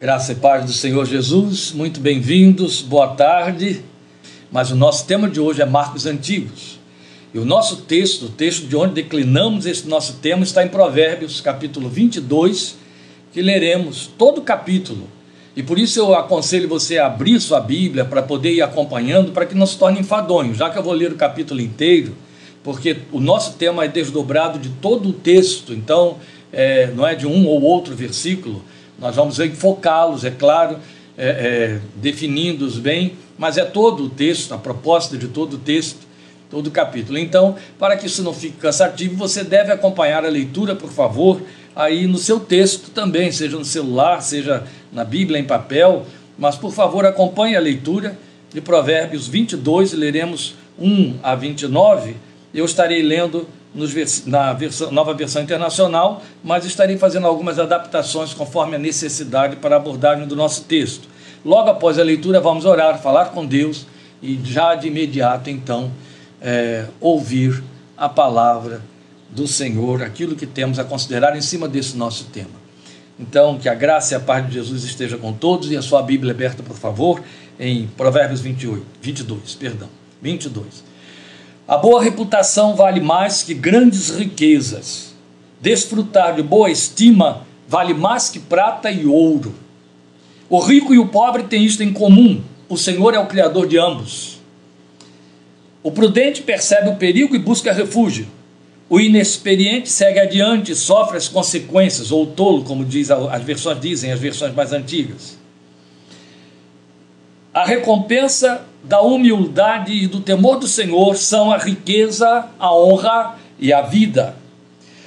Graça e paz do Senhor Jesus, muito bem-vindos, boa tarde. Mas o nosso tema de hoje é Marcos Antigos. E o nosso texto, o texto de onde declinamos esse nosso tema, está em Provérbios, capítulo 22, que leremos todo o capítulo. E por isso eu aconselho você a abrir sua Bíblia para poder ir acompanhando, para que não se torne enfadonho, já que eu vou ler o capítulo inteiro, porque o nosso tema é desdobrado de todo o texto, então é, não é de um ou outro versículo nós vamos enfocá-los, é claro, é, é, definindo-os bem, mas é todo o texto, a proposta de todo o texto, todo o capítulo. Então, para que isso não fique cansativo, você deve acompanhar a leitura, por favor, aí no seu texto também, seja no celular, seja na Bíblia em papel, mas por favor acompanhe a leitura de Provérbios 22, leremos 1 a 29. Eu estarei lendo nos, na nova versão internacional, mas estarei fazendo algumas adaptações conforme a necessidade para a abordagem do nosso texto. Logo após a leitura, vamos orar, falar com Deus e já de imediato, então, é, ouvir a palavra do Senhor, aquilo que temos a considerar em cima desse nosso tema. Então, que a graça e a paz de Jesus esteja com todos e a sua Bíblia aberta, por favor, em Provérbios 28, 22, perdão, 22. A boa reputação vale mais que grandes riquezas. Desfrutar de boa estima vale mais que prata e ouro. O rico e o pobre têm isto em comum: o Senhor é o Criador de ambos. O prudente percebe o perigo e busca refúgio. O inexperiente segue adiante e sofre as consequências, ou tolo, como diz, as versões dizem, as versões mais antigas. A recompensa da humildade e do temor do Senhor são a riqueza, a honra e a vida.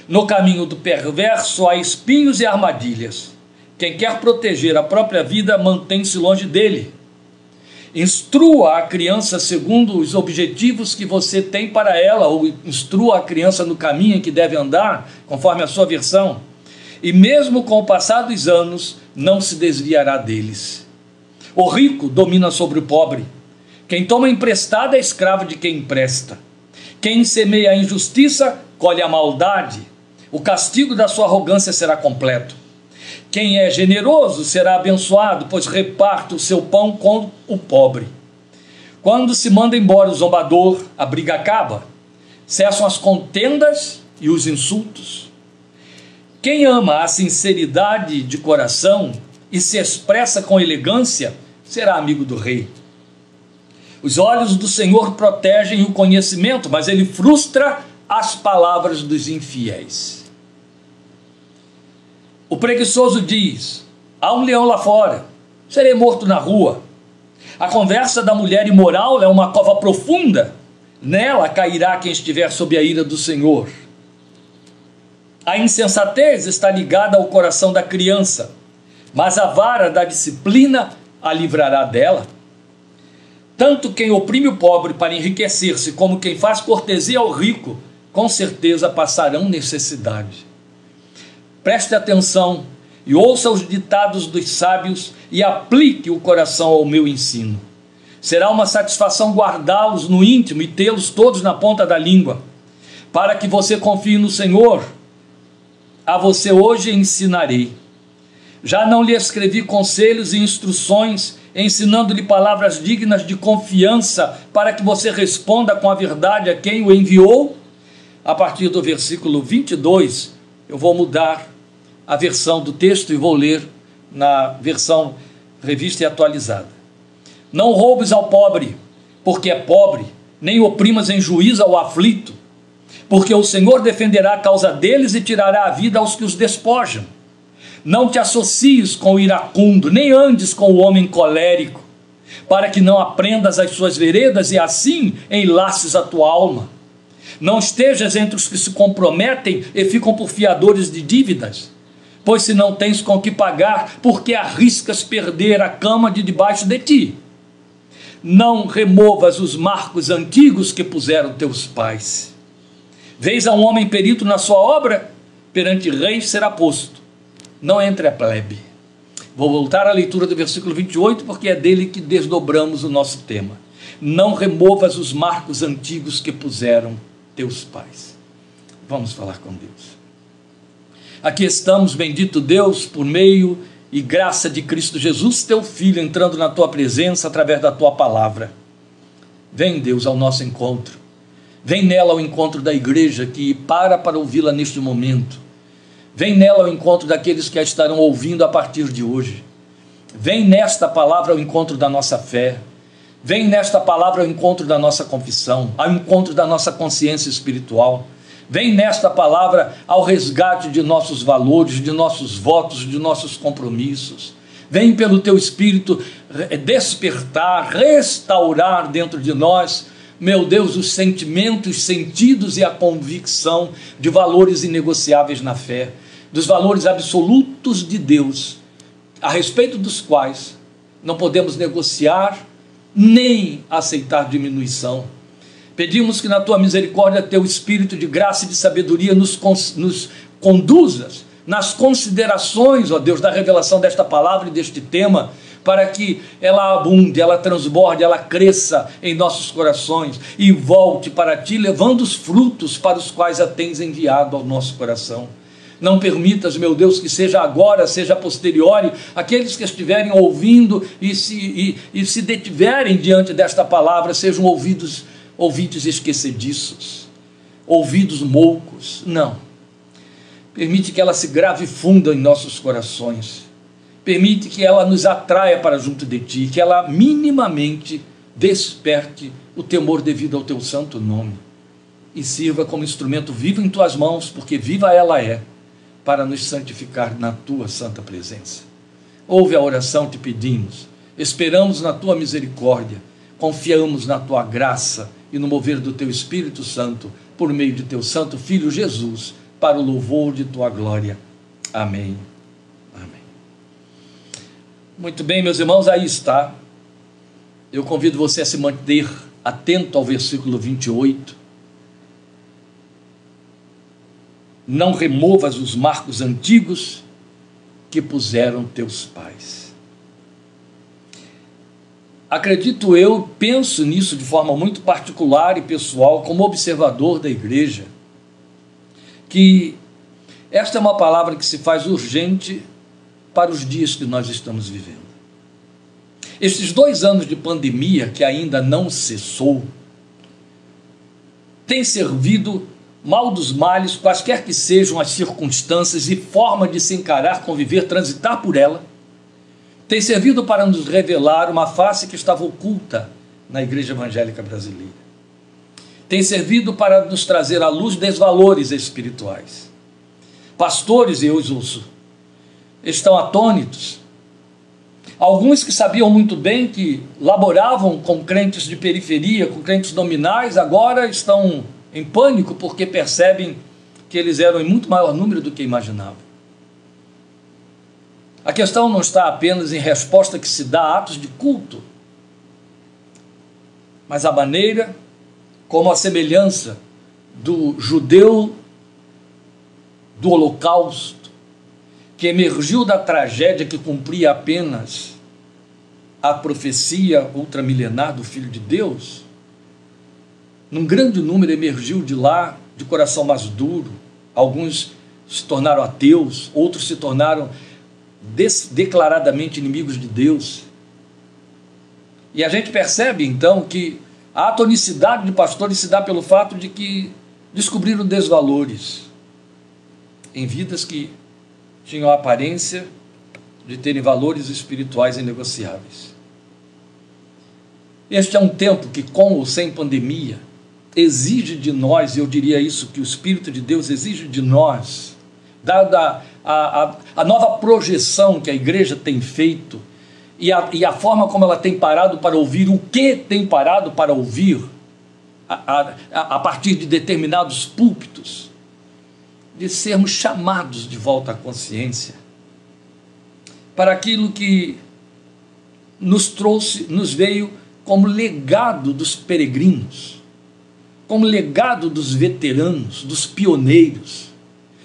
No caminho do perverso há espinhos e armadilhas. Quem quer proteger a própria vida mantém-se longe dele. Instrua a criança segundo os objetivos que você tem para ela, ou instrua a criança no caminho em que deve andar, conforme a sua versão. E mesmo com o passar dos anos, não se desviará deles. O rico domina sobre o pobre. Quem toma emprestado é escravo de quem empresta. Quem semeia a injustiça colhe a maldade. O castigo da sua arrogância será completo. Quem é generoso será abençoado, pois reparte o seu pão com o pobre. Quando se manda embora o zombador, a briga acaba. Cessam as contendas e os insultos. Quem ama a sinceridade de coração e se expressa com elegância, será amigo do rei. Os olhos do Senhor protegem o conhecimento, mas ele frustra as palavras dos infiéis. O preguiçoso diz: há um leão lá fora, serei morto na rua. A conversa da mulher imoral é uma cova profunda, nela cairá quem estiver sob a ira do Senhor. A insensatez está ligada ao coração da criança mas a vara da disciplina a livrará dela. Tanto quem oprime o pobre para enriquecer-se, como quem faz cortesia ao rico, com certeza passarão necessidade. Preste atenção e ouça os ditados dos sábios e aplique o coração ao meu ensino. Será uma satisfação guardá-los no íntimo e tê-los todos na ponta da língua, para que você confie no Senhor. A você hoje ensinarei já não lhe escrevi conselhos e instruções, ensinando-lhe palavras dignas de confiança, para que você responda com a verdade a quem o enviou? A partir do versículo 22, eu vou mudar a versão do texto e vou ler na versão revista e atualizada. Não roubes ao pobre, porque é pobre, nem oprimas em juízo ao aflito, porque o Senhor defenderá a causa deles e tirará a vida aos que os despojam. Não te associes com o iracundo, nem andes com o homem colérico, para que não aprendas as suas veredas e assim enlaces a tua alma. Não estejas entre os que se comprometem e ficam por fiadores de dívidas, pois se não tens com que pagar, porque arriscas perder a cama de debaixo de ti. Não removas os marcos antigos que puseram teus pais. Vês a um homem perito na sua obra, perante reis será posto não entre a plebe. Vou voltar à leitura do versículo 28, porque é dele que desdobramos o nosso tema. Não removas os marcos antigos que puseram teus pais. Vamos falar com Deus. Aqui estamos, bendito Deus, por meio e graça de Cristo Jesus, teu Filho, entrando na tua presença através da tua palavra. Vem, Deus, ao nosso encontro. Vem nela ao encontro da igreja que para para ouvi-la neste momento. Vem nela ao encontro daqueles que a estarão ouvindo a partir de hoje. Vem nesta palavra ao encontro da nossa fé. Vem nesta palavra ao encontro da nossa confissão, ao encontro da nossa consciência espiritual. Vem nesta palavra ao resgate de nossos valores, de nossos votos, de nossos compromissos. Vem pelo teu espírito despertar, restaurar dentro de nós, meu Deus, os sentimentos, sentidos e a convicção de valores inegociáveis na fé, dos valores absolutos de Deus, a respeito dos quais não podemos negociar nem aceitar diminuição. Pedimos que na tua misericórdia, teu espírito de graça e de sabedoria nos, nos conduzas nas considerações, ó Deus, da revelação desta palavra e deste tema, para que ela abunde, ela transborde, ela cresça em nossos corações e volte para ti, levando os frutos para os quais a tens enviado ao nosso coração. Não permitas, meu Deus, que seja agora, seja posteriori, aqueles que estiverem ouvindo e se, e, e se detiverem diante desta palavra sejam ouvidos ouvidos esquecediços, ouvidos moucos. Não. Permite que ela se grave funda em nossos corações. Permite que ela nos atraia para junto de ti, que ela minimamente desperte o temor devido ao teu santo nome e sirva como instrumento vivo em tuas mãos, porque viva ela é, para nos santificar na tua santa presença. Ouve a oração, te pedimos. Esperamos na tua misericórdia, confiamos na tua graça e no mover do teu Espírito Santo, por meio de teu Santo Filho Jesus, para o louvor de tua glória. Amém. Amém. Muito bem, meus irmãos, aí está. Eu convido você a se manter atento ao versículo 28. Não removas os marcos antigos que puseram teus pais acredito eu, penso nisso de forma muito particular e pessoal, como observador da igreja, que esta é uma palavra que se faz urgente para os dias que nós estamos vivendo. Estes dois anos de pandemia, que ainda não cessou, tem servido mal dos males, quaisquer que sejam as circunstâncias e forma de se encarar, conviver, transitar por ela tem servido para nos revelar uma face que estava oculta na igreja evangélica brasileira. Tem servido para nos trazer à luz desvalores espirituais. Pastores, e eu os estão atônitos. Alguns que sabiam muito bem que laboravam com crentes de periferia, com crentes nominais, agora estão em pânico porque percebem que eles eram em muito maior número do que imaginavam. A questão não está apenas em resposta que se dá a atos de culto, mas a maneira como a semelhança do judeu do Holocausto, que emergiu da tragédia que cumpria apenas a profecia ultramilenar do Filho de Deus, num grande número emergiu de lá de coração mais duro, alguns se tornaram ateus, outros se tornaram declaradamente inimigos de Deus. E a gente percebe então que a atonicidade de pastores se dá pelo fato de que descobriram desvalores em vidas que tinham a aparência de terem valores espirituais inegociáveis. Este é um tempo que, com ou sem pandemia, exige de nós, eu diria isso, que o Espírito de Deus exige de nós, dada a, a, a nova projeção que a igreja tem feito e a, e a forma como ela tem parado para ouvir, o que tem parado para ouvir a, a, a partir de determinados púlpitos, de sermos chamados de volta à consciência para aquilo que nos trouxe, nos veio como legado dos peregrinos, como legado dos veteranos, dos pioneiros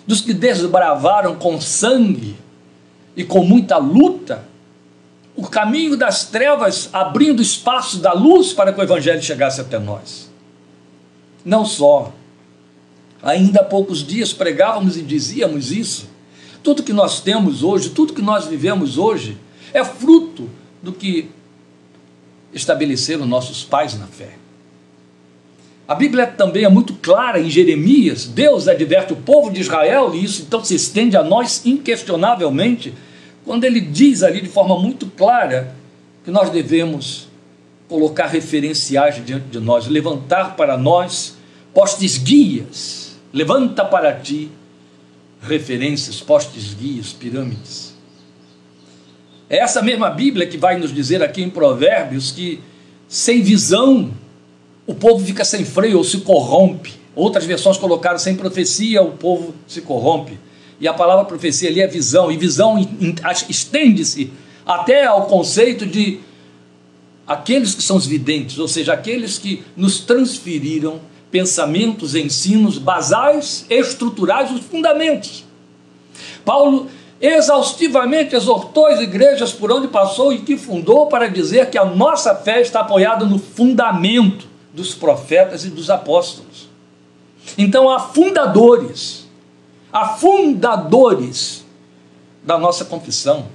dos que desbravaram com sangue e com muita luta o caminho das trevas, abrindo espaço da luz para que o Evangelho chegasse até nós. Não só, ainda há poucos dias pregávamos e dizíamos isso, Tudo que nós temos hoje, tudo que nós vivemos hoje, é fruto do que estabeleceram nossos pais na fé. A Bíblia também é muito clara em Jeremias. Deus adverte o povo de Israel, e isso então se estende a nós inquestionavelmente, quando ele diz ali de forma muito clara que nós devemos colocar referenciais diante de nós, levantar para nós postes guias. Levanta para ti referências, postes guias, pirâmides. É essa mesma Bíblia que vai nos dizer aqui em Provérbios que sem visão o povo fica sem freio ou se corrompe. Outras versões colocaram sem profecia, o povo se corrompe. E a palavra profecia ali é visão, e visão estende-se até ao conceito de aqueles que são os videntes, ou seja, aqueles que nos transferiram pensamentos, ensinos basais, estruturais, os fundamentos. Paulo exaustivamente exortou as igrejas por onde passou e que fundou para dizer que a nossa fé está apoiada no fundamento dos profetas e dos apóstolos. Então há fundadores, há fundadores da nossa confissão.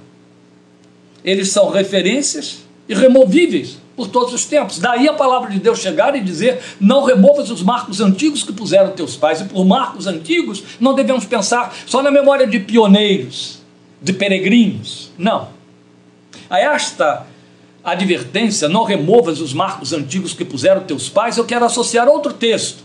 Eles são referências irremovíveis por todos os tempos. Daí a palavra de Deus chegar e dizer: Não removas os marcos antigos que puseram teus pais. E por marcos antigos, não devemos pensar só na memória de pioneiros, de peregrinos. Não. A esta advertência, não removas os marcos antigos que puseram teus pais, eu quero associar outro texto.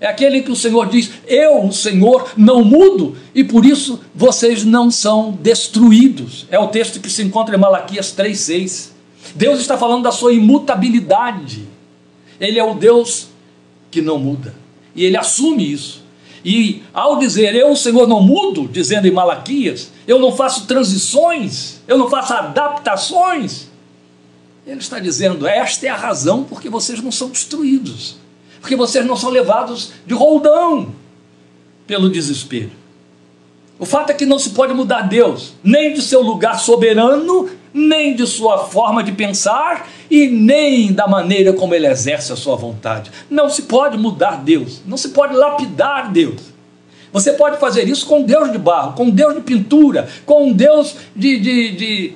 É aquele que o Senhor diz: Eu, o Senhor, não mudo e por isso vocês não são destruídos. É o texto que se encontra em Malaquias 3,6. Deus está falando da sua imutabilidade. Ele é o Deus que não muda. E ele assume isso. E ao dizer eu, o Senhor, não mudo, dizendo em Malaquias, eu não faço transições, eu não faço adaptações, ele está dizendo: esta é a razão porque vocês não são destruídos, porque vocês não são levados de roldão pelo desespero. O fato é que não se pode mudar Deus, nem de seu lugar soberano, nem de sua forma de pensar e nem da maneira como ele exerce a sua vontade. Não se pode mudar Deus, não se pode lapidar Deus. Você pode fazer isso com Deus de barro, com Deus de pintura, com Deus de, de, de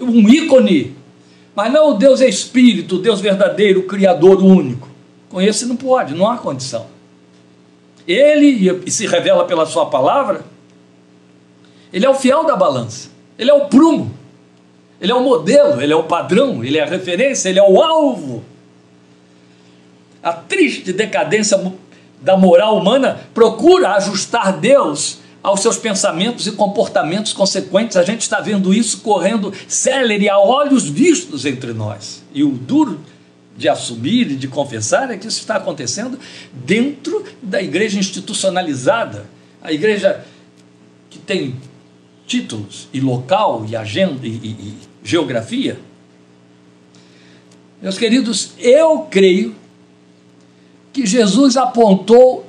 um ícone mas não Deus é Espírito, Deus verdadeiro, Criador único. Com esse não pode, não há condição. Ele, e se revela pela sua palavra, ele é o fiel da balança, ele é o prumo, ele é o modelo, ele é o padrão, ele é a referência, ele é o alvo. A triste decadência da moral humana procura ajustar Deus aos seus pensamentos e comportamentos consequentes. A gente está vendo isso correndo célere a olhos vistos entre nós. E o duro de assumir e de confessar é que isso está acontecendo dentro da igreja institucionalizada, a igreja que tem títulos e local e agenda e, e, e geografia. Meus queridos, eu creio que Jesus apontou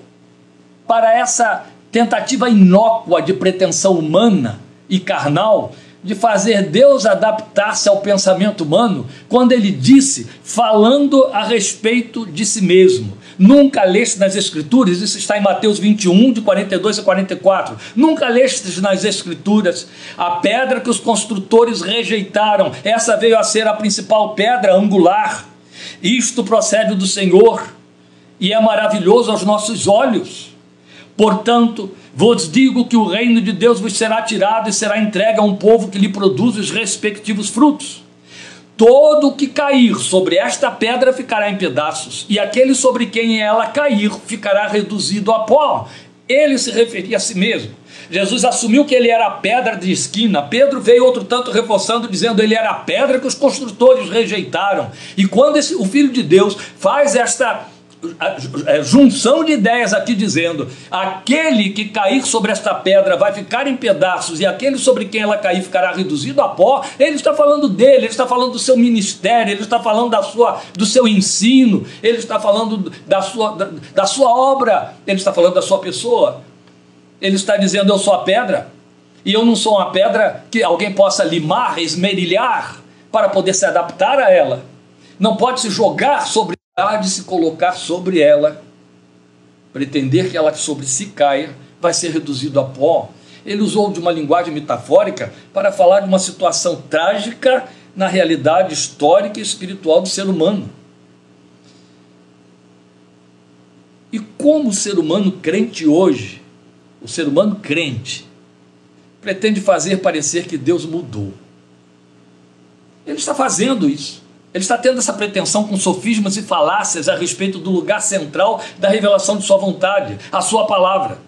para essa tentativa inócua de pretensão humana e carnal de fazer Deus adaptar-se ao pensamento humano, quando ele disse, falando a respeito de si mesmo. Nunca leste nas Escrituras, isso está em Mateus 21, de 42 a 44. Nunca leste nas Escrituras a pedra que os construtores rejeitaram, essa veio a ser a principal pedra angular. Isto procede do Senhor e é maravilhoso aos nossos olhos. Portanto, vos digo que o reino de Deus vos será tirado e será entregue a um povo que lhe produz os respectivos frutos. Todo o que cair sobre esta pedra ficará em pedaços, e aquele sobre quem ela cair ficará reduzido a pó. Ele se referia a si mesmo. Jesus assumiu que ele era a pedra de esquina. Pedro veio outro tanto reforçando, dizendo ele era a pedra que os construtores rejeitaram. E quando esse, o Filho de Deus faz esta junção de ideias aqui dizendo: aquele que cair sobre esta pedra vai ficar em pedaços, e aquele sobre quem ela cair ficará reduzido a pó. Ele está falando dele, ele está falando do seu ministério, ele está falando da sua, do seu ensino, ele está falando da sua, da, da sua obra, ele está falando da sua pessoa. Ele está dizendo: Eu sou a pedra, e eu não sou uma pedra que alguém possa limar, esmerilhar, para poder se adaptar a ela. Não pode se jogar sobre há de se colocar sobre ela, pretender que ela sobre si caia, vai ser reduzido a pó. ele usou de uma linguagem metafórica para falar de uma situação trágica na realidade histórica e espiritual do ser humano. E como o ser humano crente hoje, o ser humano crente, pretende fazer parecer que Deus mudou. Ele está fazendo isso. Ele está tendo essa pretensão com sofismas e falácias a respeito do lugar central da revelação de Sua vontade, a Sua palavra,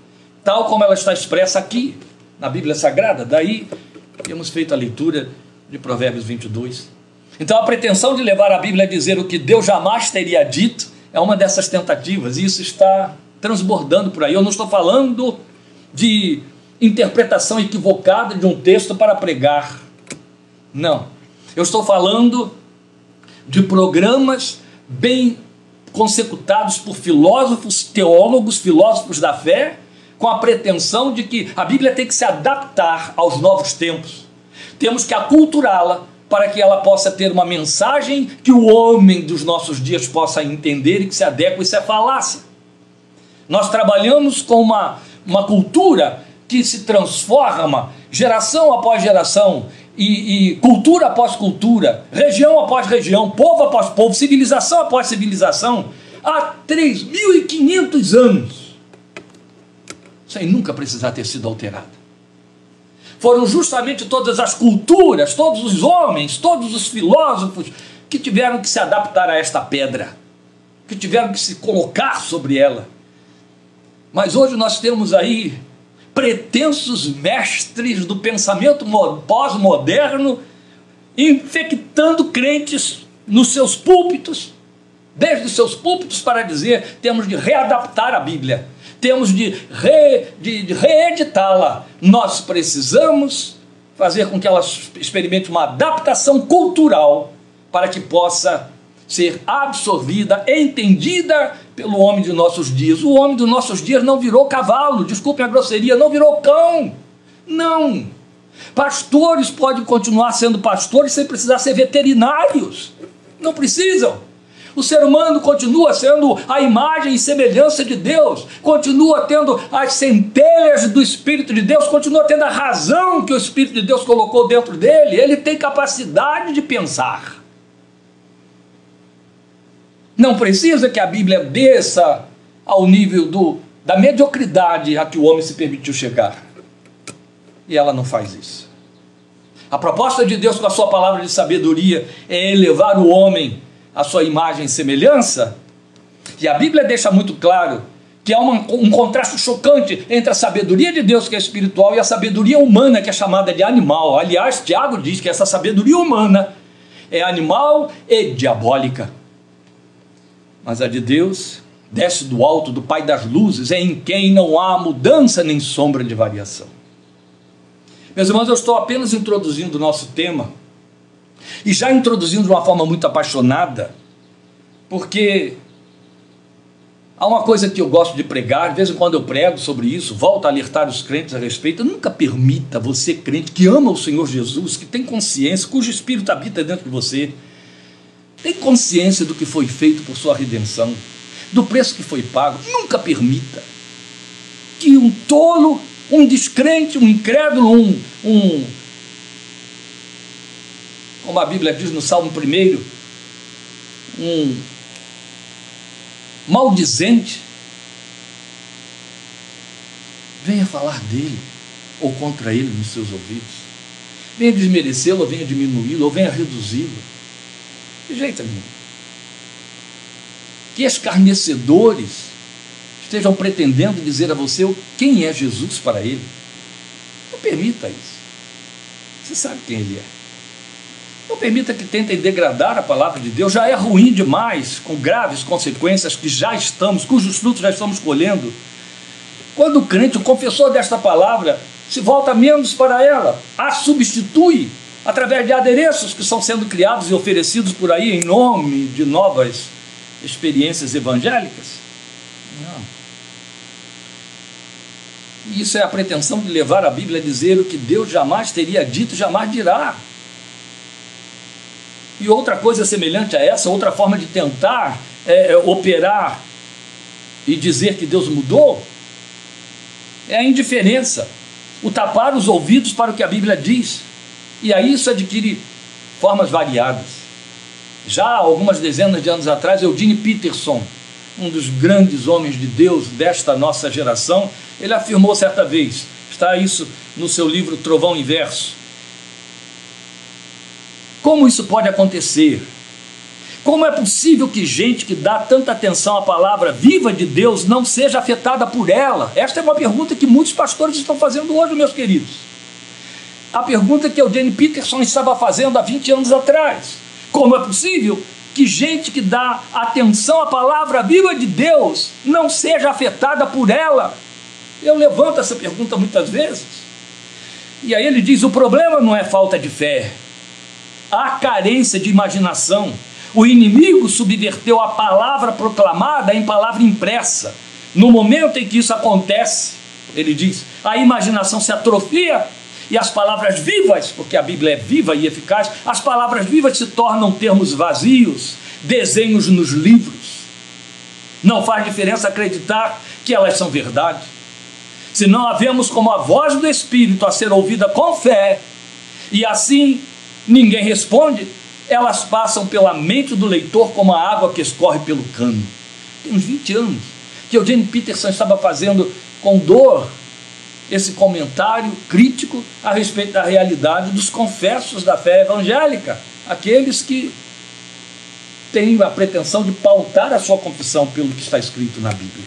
tal como ela está expressa aqui na Bíblia Sagrada. Daí temos feito a leitura de Provérbios 22. Então a pretensão de levar a Bíblia a dizer o que Deus jamais teria dito é uma dessas tentativas, e isso está transbordando por aí. Eu não estou falando de interpretação equivocada de um texto para pregar. Não. Eu estou falando de programas bem consecutados por filósofos, teólogos, filósofos da fé, com a pretensão de que a Bíblia tem que se adaptar aos novos tempos. Temos que aculturá-la para que ela possa ter uma mensagem que o homem dos nossos dias possa entender e que se adeque. Isso é falácia. Nós trabalhamos com uma, uma cultura que se transforma geração após geração e, e, cultura após cultura, região após região, povo após povo, civilização após civilização, há 3.500 anos, sem nunca precisar ter sido alterada. Foram justamente todas as culturas, todos os homens, todos os filósofos que tiveram que se adaptar a esta pedra, que tiveram que se colocar sobre ela. Mas hoje nós temos aí pretensos mestres do pensamento pós-moderno infectando crentes nos seus púlpitos, desde os seus púlpitos para dizer temos de readaptar a Bíblia, temos de, re, de, de reeditá-la. Nós precisamos fazer com que ela experimente uma adaptação cultural para que possa ser absorvida, entendida pelo homem de nossos dias. O homem dos nossos dias não virou cavalo, desculpe a grosseria, não virou cão. Não. Pastores podem continuar sendo pastores sem precisar ser veterinários. Não precisam. O ser humano continua sendo a imagem e semelhança de Deus, continua tendo as centelhas do Espírito de Deus, continua tendo a razão que o Espírito de Deus colocou dentro dele, ele tem capacidade de pensar. Não precisa que a Bíblia desça ao nível do, da mediocridade a que o homem se permitiu chegar. E ela não faz isso. A proposta de Deus com a sua palavra de sabedoria é elevar o homem à sua imagem e semelhança. E a Bíblia deixa muito claro que há uma, um contraste chocante entre a sabedoria de Deus, que é espiritual, e a sabedoria humana, que é chamada de animal. Aliás, Tiago diz que essa sabedoria humana é animal e diabólica mas a de Deus desce do alto do Pai das luzes, em quem não há mudança nem sombra de variação. Meus irmãos, eu estou apenas introduzindo o nosso tema, e já introduzindo de uma forma muito apaixonada, porque há uma coisa que eu gosto de pregar, de vez em quando eu prego sobre isso, volto a alertar os crentes a respeito. Nunca permita você, crente, que ama o Senhor Jesus, que tem consciência, cujo Espírito habita dentro de você, tem consciência do que foi feito por sua redenção, do preço que foi pago. Nunca permita que um tolo, um descrente, um incrédulo, um, um como a Bíblia diz no Salmo 1, um maldizente, venha falar dele ou contra ele nos seus ouvidos. Venha desmerecê-lo, venha diminuí-lo, ou venha reduzi-lo. De jeito nenhum. Que escarnecedores estejam pretendendo dizer a você quem é Jesus para ele. Não permita isso. Você sabe quem ele é. Não permita que tentem degradar a palavra de Deus. Já é ruim demais, com graves consequências que já estamos, cujos frutos já estamos colhendo. Quando o crente, o confessor desta palavra, se volta menos para ela, a substitui através de adereços que estão sendo criados e oferecidos por aí em nome de novas experiências evangélicas? Não. Isso é a pretensão de levar a Bíblia a dizer o que Deus jamais teria dito, jamais dirá. E outra coisa semelhante a essa, outra forma de tentar é, é, operar e dizer que Deus mudou, é a indiferença o tapar os ouvidos para o que a Bíblia diz. E aí isso adquire formas variadas. Já algumas dezenas de anos atrás, Eugene Peterson, um dos grandes homens de Deus desta nossa geração, ele afirmou certa vez, está isso no seu livro Trovão Inverso. Como isso pode acontecer? Como é possível que gente que dá tanta atenção à palavra viva de Deus não seja afetada por ela? Esta é uma pergunta que muitos pastores estão fazendo hoje, meus queridos. A pergunta que Eugene Peterson estava fazendo há 20 anos atrás. Como é possível que gente que dá atenção à palavra viva de Deus não seja afetada por ela? Eu levanto essa pergunta muitas vezes. E aí ele diz: o problema não é falta de fé, há carência de imaginação. O inimigo subverteu a palavra proclamada em palavra impressa. No momento em que isso acontece, ele diz, a imaginação se atrofia e as palavras vivas, porque a Bíblia é viva e eficaz, as palavras vivas se tornam termos vazios, desenhos nos livros. Não faz diferença acreditar que elas são verdade. Se não havemos como a voz do Espírito a ser ouvida com fé, e assim ninguém responde, elas passam pela mente do leitor como a água que escorre pelo cano. Tem uns 20 anos que Eugene Peterson estava fazendo com dor esse comentário crítico a respeito da realidade dos confessos da fé evangélica, aqueles que têm a pretensão de pautar a sua confissão pelo que está escrito na Bíblia.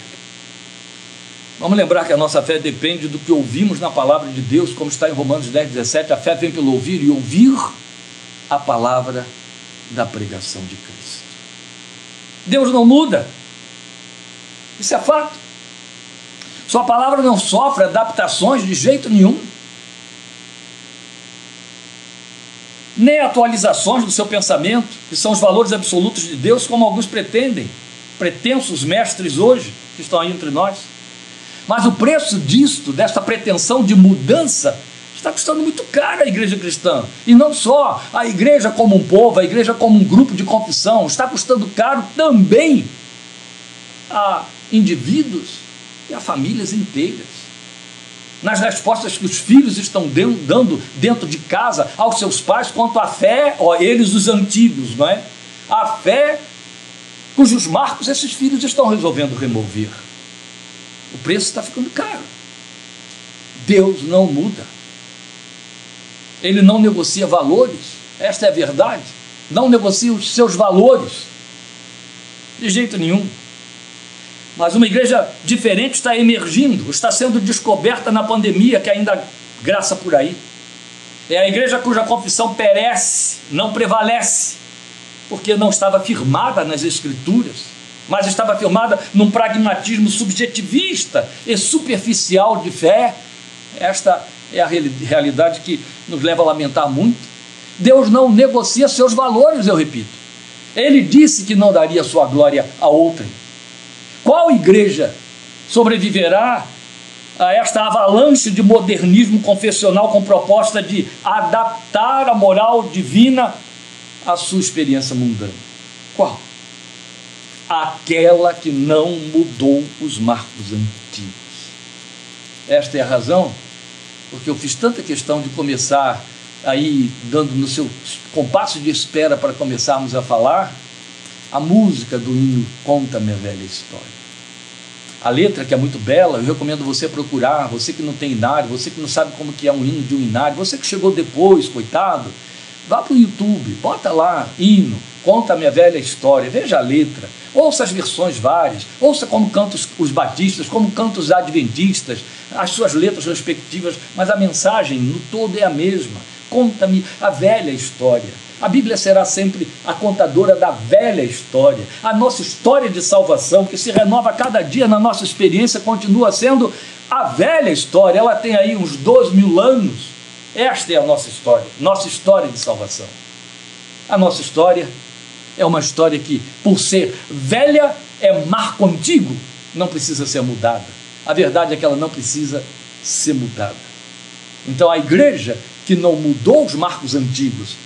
Vamos lembrar que a nossa fé depende do que ouvimos na palavra de Deus, como está em Romanos 10, 17. A fé vem pelo ouvir e ouvir a palavra da pregação de Cristo. Deus não muda. Isso é fato. Sua palavra não sofre adaptações de jeito nenhum. Nem atualizações do seu pensamento, que são os valores absolutos de Deus, como alguns pretendem, pretensos mestres hoje, que estão aí entre nós. Mas o preço disto, desta pretensão de mudança, está custando muito caro a igreja cristã. E não só a igreja como um povo, a igreja como um grupo de confissão, está custando caro também a indivíduos e a famílias inteiras. Nas respostas que os filhos estão dando dentro de casa aos seus pais quanto à fé, ó, eles os antigos, não é? A fé cujos marcos esses filhos estão resolvendo remover. O preço está ficando caro. Deus não muda. Ele não negocia valores. Esta é a verdade. Não negocia os seus valores. De jeito nenhum. Mas uma igreja diferente está emergindo, está sendo descoberta na pandemia, que ainda graça por aí. É a igreja cuja confissão perece, não prevalece, porque não estava firmada nas Escrituras, mas estava firmada num pragmatismo subjetivista e superficial de fé. Esta é a realidade que nos leva a lamentar muito. Deus não negocia seus valores, eu repito. Ele disse que não daria sua glória a outrem. Qual igreja sobreviverá a esta avalanche de modernismo confessional com proposta de adaptar a moral divina à sua experiência mundana? Qual? Aquela que não mudou os marcos antigos. Esta é a razão porque eu fiz tanta questão de começar aí dando no seu compasso de espera para começarmos a falar a música do hino Conta Minha Velha História a letra que é muito bela, eu recomendo você procurar, você que não tem inário, você que não sabe como que é um hino de um inário, você que chegou depois, coitado, vá para o YouTube, bota lá, hino, conta a minha velha história, veja a letra, ouça as versões várias, ouça como cantam os, batistas, como cantam os adventistas, as suas letras respectivas, mas a mensagem no todo é a mesma. Conta-me a velha história. A Bíblia será sempre a contadora da velha história. A nossa história de salvação, que se renova cada dia na nossa experiência, continua sendo a velha história. Ela tem aí uns 12 mil anos. Esta é a nossa história, nossa história de salvação. A nossa história é uma história que, por ser velha, é marco antigo, não precisa ser mudada. A verdade é que ela não precisa ser mudada. Então a igreja que não mudou os marcos antigos,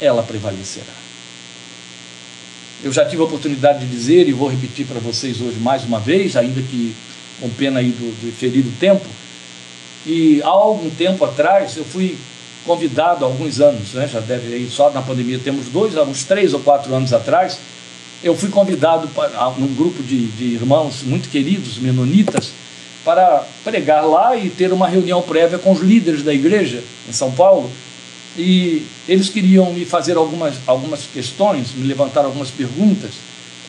ela prevalecerá. Eu já tive a oportunidade de dizer e vou repetir para vocês hoje mais uma vez, ainda que com pena aí do, do ferido tempo, E há algum tempo atrás eu fui convidado, há alguns anos, né, já deve ir só na pandemia temos dois, há uns três ou quatro anos atrás, eu fui convidado para num grupo de, de irmãos muito queridos, menonitas, para pregar lá e ter uma reunião prévia com os líderes da igreja em São Paulo. E eles queriam me fazer algumas, algumas questões, me levantar algumas perguntas.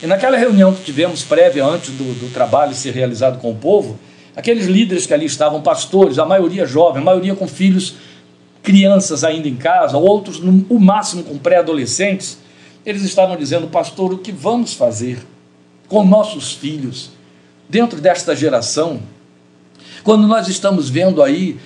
E naquela reunião que tivemos prévia antes do, do trabalho ser realizado com o povo, aqueles líderes que ali estavam, pastores, a maioria jovem, a maioria com filhos, crianças ainda em casa, outros no o máximo com pré-adolescentes, eles estavam dizendo, pastor, o que vamos fazer com nossos filhos dentro desta geração? Quando nós estamos vendo aí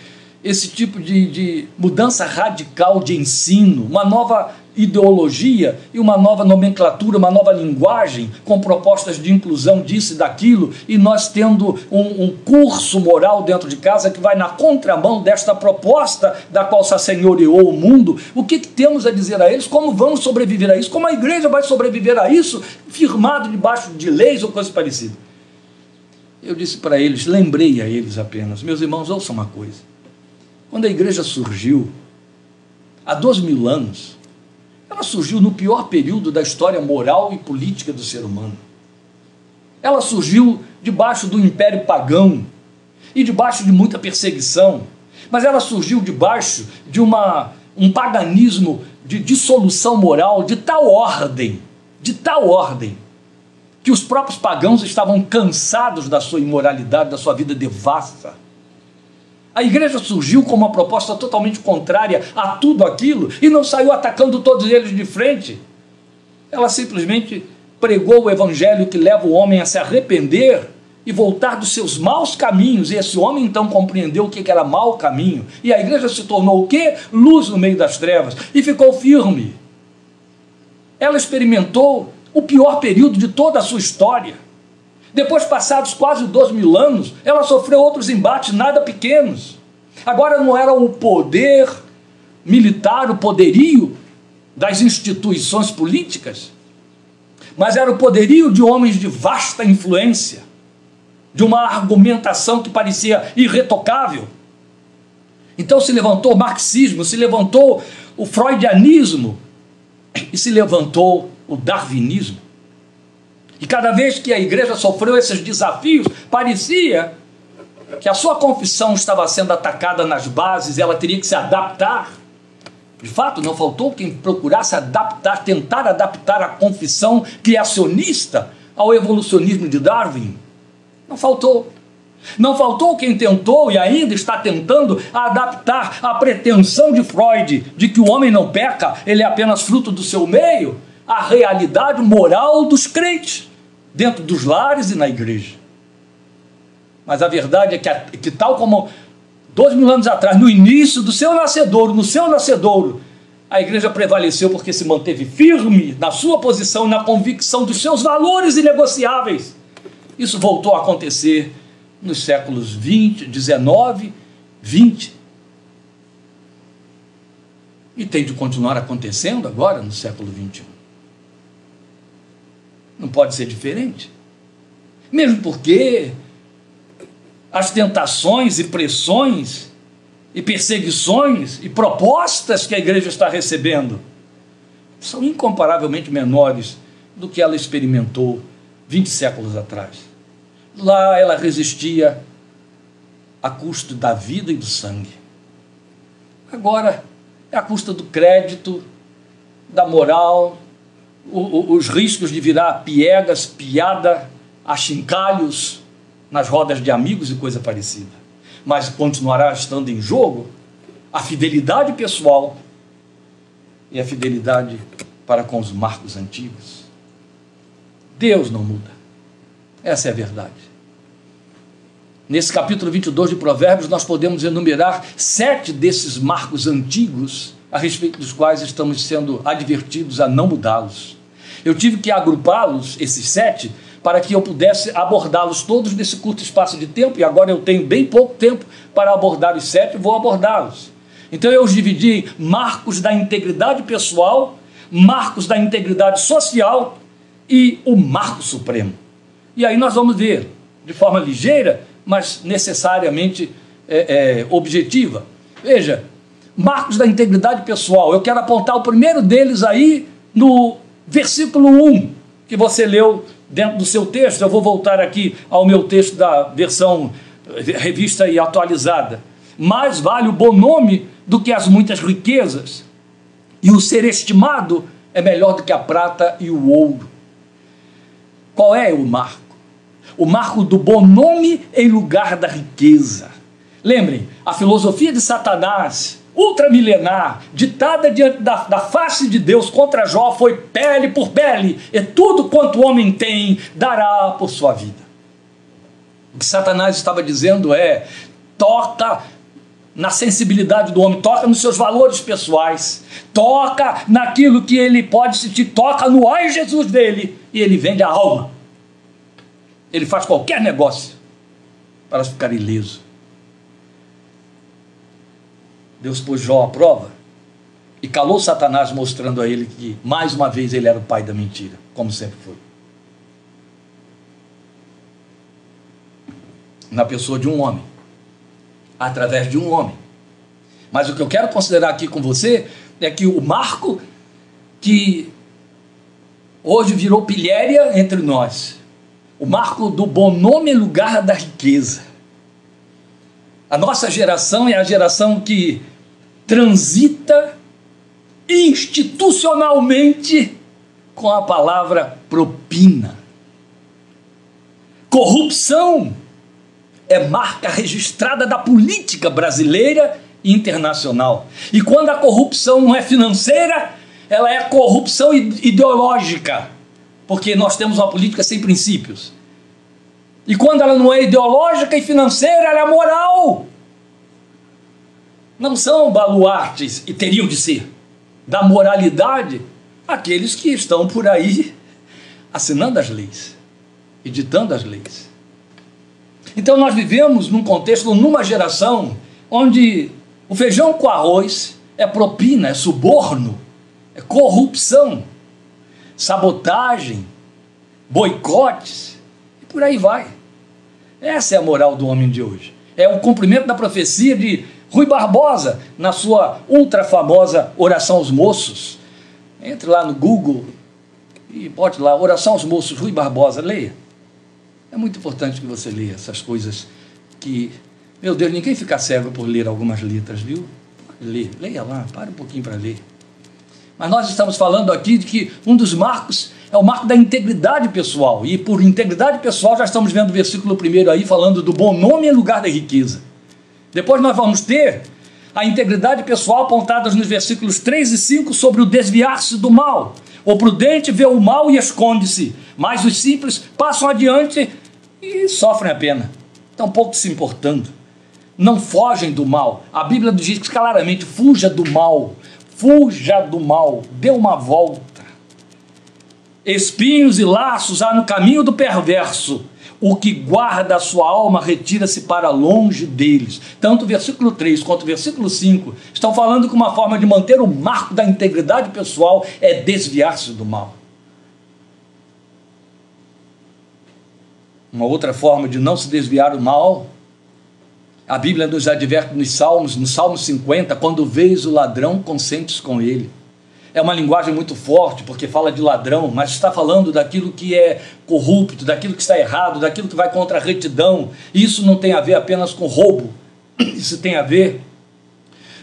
esse tipo de, de mudança radical de ensino, uma nova ideologia e uma nova nomenclatura, uma nova linguagem com propostas de inclusão disso e daquilo, e nós tendo um, um, curso moral dentro de casa que vai na contramão desta proposta da qual se assenhoreou o mundo, o que, que temos a dizer a eles? Como vamos sobreviver a isso? Como a igreja vai sobreviver a isso, firmado debaixo de leis ou coisa parecida? Eu disse para eles, lembrei a eles apenas, meus irmãos, ouçam uma coisa. Quando a igreja surgiu, há dois mil anos, ela surgiu no pior período da história moral e política do ser humano. Ela surgiu debaixo do império pagão e debaixo de muita perseguição, mas ela surgiu debaixo de uma, um paganismo de dissolução moral de tal ordem, de tal ordem, que os próprios pagãos estavam cansados da sua imoralidade, da sua vida devassa. A igreja surgiu com uma proposta totalmente contrária a tudo aquilo e não saiu atacando todos eles de frente. Ela simplesmente pregou o evangelho que leva o homem a se arrepender e voltar dos seus maus caminhos. E esse homem então compreendeu o que era mau caminho. E a igreja se tornou o quê? Luz no meio das trevas. E ficou firme. Ela experimentou o pior período de toda a sua história. Depois, passados quase dois mil anos, ela sofreu outros embates nada pequenos. Agora não era o poder militar, o poderio das instituições políticas, mas era o poderio de homens de vasta influência, de uma argumentação que parecia irretocável. Então se levantou o marxismo, se levantou o freudianismo e se levantou o darwinismo. E cada vez que a igreja sofreu esses desafios, parecia que a sua confissão estava sendo atacada nas bases, ela teria que se adaptar. De fato, não faltou quem procurasse adaptar, tentar adaptar a confissão criacionista ao evolucionismo de Darwin. Não faltou. Não faltou quem tentou e ainda está tentando adaptar a pretensão de Freud de que o homem não peca, ele é apenas fruto do seu meio, à realidade moral dos crentes dentro dos lares e na igreja. Mas a verdade é que, que tal como dois mil anos atrás, no início do seu nascedouro, no seu nascedouro, a igreja prevaleceu porque se manteve firme na sua posição, na convicção dos seus valores inegociáveis. Isso voltou a acontecer nos séculos 20, 19, 20. E tem de continuar acontecendo agora no século 21. Não pode ser diferente. Mesmo porque as tentações e pressões e perseguições e propostas que a igreja está recebendo são incomparavelmente menores do que ela experimentou 20 séculos atrás. Lá ela resistia a custo da vida e do sangue. Agora é a custa do crédito, da moral, os riscos de virar piegas, piada, achincalhos nas rodas de amigos e coisa parecida. Mas continuará estando em jogo a fidelidade pessoal e a fidelidade para com os marcos antigos. Deus não muda. Essa é a verdade. Nesse capítulo 22 de Provérbios, nós podemos enumerar sete desses marcos antigos a respeito dos quais estamos sendo advertidos a não mudá-los. Eu tive que agrupá-los, esses sete, para que eu pudesse abordá-los todos nesse curto espaço de tempo, e agora eu tenho bem pouco tempo para abordar os sete, vou abordá-los. Então eu os dividi em marcos da integridade pessoal, marcos da integridade social e o marco supremo. E aí nós vamos ver, de forma ligeira, mas necessariamente é, é, objetiva. Veja, marcos da integridade pessoal. Eu quero apontar o primeiro deles aí no versículo 1, que você leu dentro do seu texto. Eu vou voltar aqui ao meu texto da versão revista e atualizada. Mais vale o bom nome do que as muitas riquezas, e o ser estimado é melhor do que a prata e o ouro. Qual é o marco? O marco do bom nome em lugar da riqueza. Lembrem, a filosofia de Satanás, ultramilenar, ditada diante da, da face de Deus contra Jó, foi pele por pele, e tudo quanto o homem tem dará por sua vida. O que Satanás estava dizendo é: toca na sensibilidade do homem, toca nos seus valores pessoais, toca naquilo que ele pode sentir, toca no ai Jesus dele, e ele vende a alma. Ele faz qualquer negócio para ficar ileso. Deus pôs Jó à prova e calou Satanás, mostrando a ele que, mais uma vez, ele era o pai da mentira, como sempre foi. Na pessoa de um homem, através de um homem. Mas o que eu quero considerar aqui com você é que o marco que hoje virou pilhéria entre nós, o marco do bom nome em lugar da riqueza. A nossa geração é a geração que transita institucionalmente com a palavra propina. Corrupção é marca registrada da política brasileira e internacional. E quando a corrupção não é financeira, ela é corrupção ideológica, porque nós temos uma política sem princípios. E quando ela não é ideológica e financeira, ela é moral não são baluartes e teriam de ser da moralidade aqueles que estão por aí assinando as leis, editando as leis. Então nós vivemos num contexto, numa geração onde o feijão com arroz é propina, é suborno, é corrupção, sabotagem, boicotes e por aí vai. Essa é a moral do homem de hoje. É o cumprimento da profecia de Rui Barbosa, na sua ultra famosa Oração aos Moços. Entre lá no Google e bote lá, Oração aos Moços, Rui Barbosa, leia. É muito importante que você leia essas coisas que, meu Deus, ninguém fica cego por ler algumas letras, viu? Lê, leia lá, para um pouquinho para ler. Mas nós estamos falando aqui de que um dos marcos é o marco da integridade pessoal. E por integridade pessoal já estamos vendo o versículo primeiro aí falando do bom nome em lugar da riqueza. Depois nós vamos ter a integridade pessoal apontada nos versículos 3 e 5 sobre o desviar-se do mal. O prudente vê o mal e esconde-se, mas os simples passam adiante e sofrem a pena. Estão pouco se importando. Não fogem do mal. A Bíblia diz claramente: fuja do mal. Fuja do mal. Dê uma volta. Espinhos e laços há no caminho do perverso o que guarda a sua alma retira-se para longe deles. Tanto o versículo 3 quanto o versículo 5 estão falando que uma forma de manter o marco da integridade pessoal é desviar-se do mal. Uma outra forma de não se desviar do mal, a Bíblia nos adverte nos Salmos, no Salmo 50, quando vês o ladrão, consentes com ele é uma linguagem muito forte, porque fala de ladrão, mas está falando daquilo que é corrupto, daquilo que está errado, daquilo que vai contra a retidão. Isso não tem a ver apenas com roubo, isso tem a ver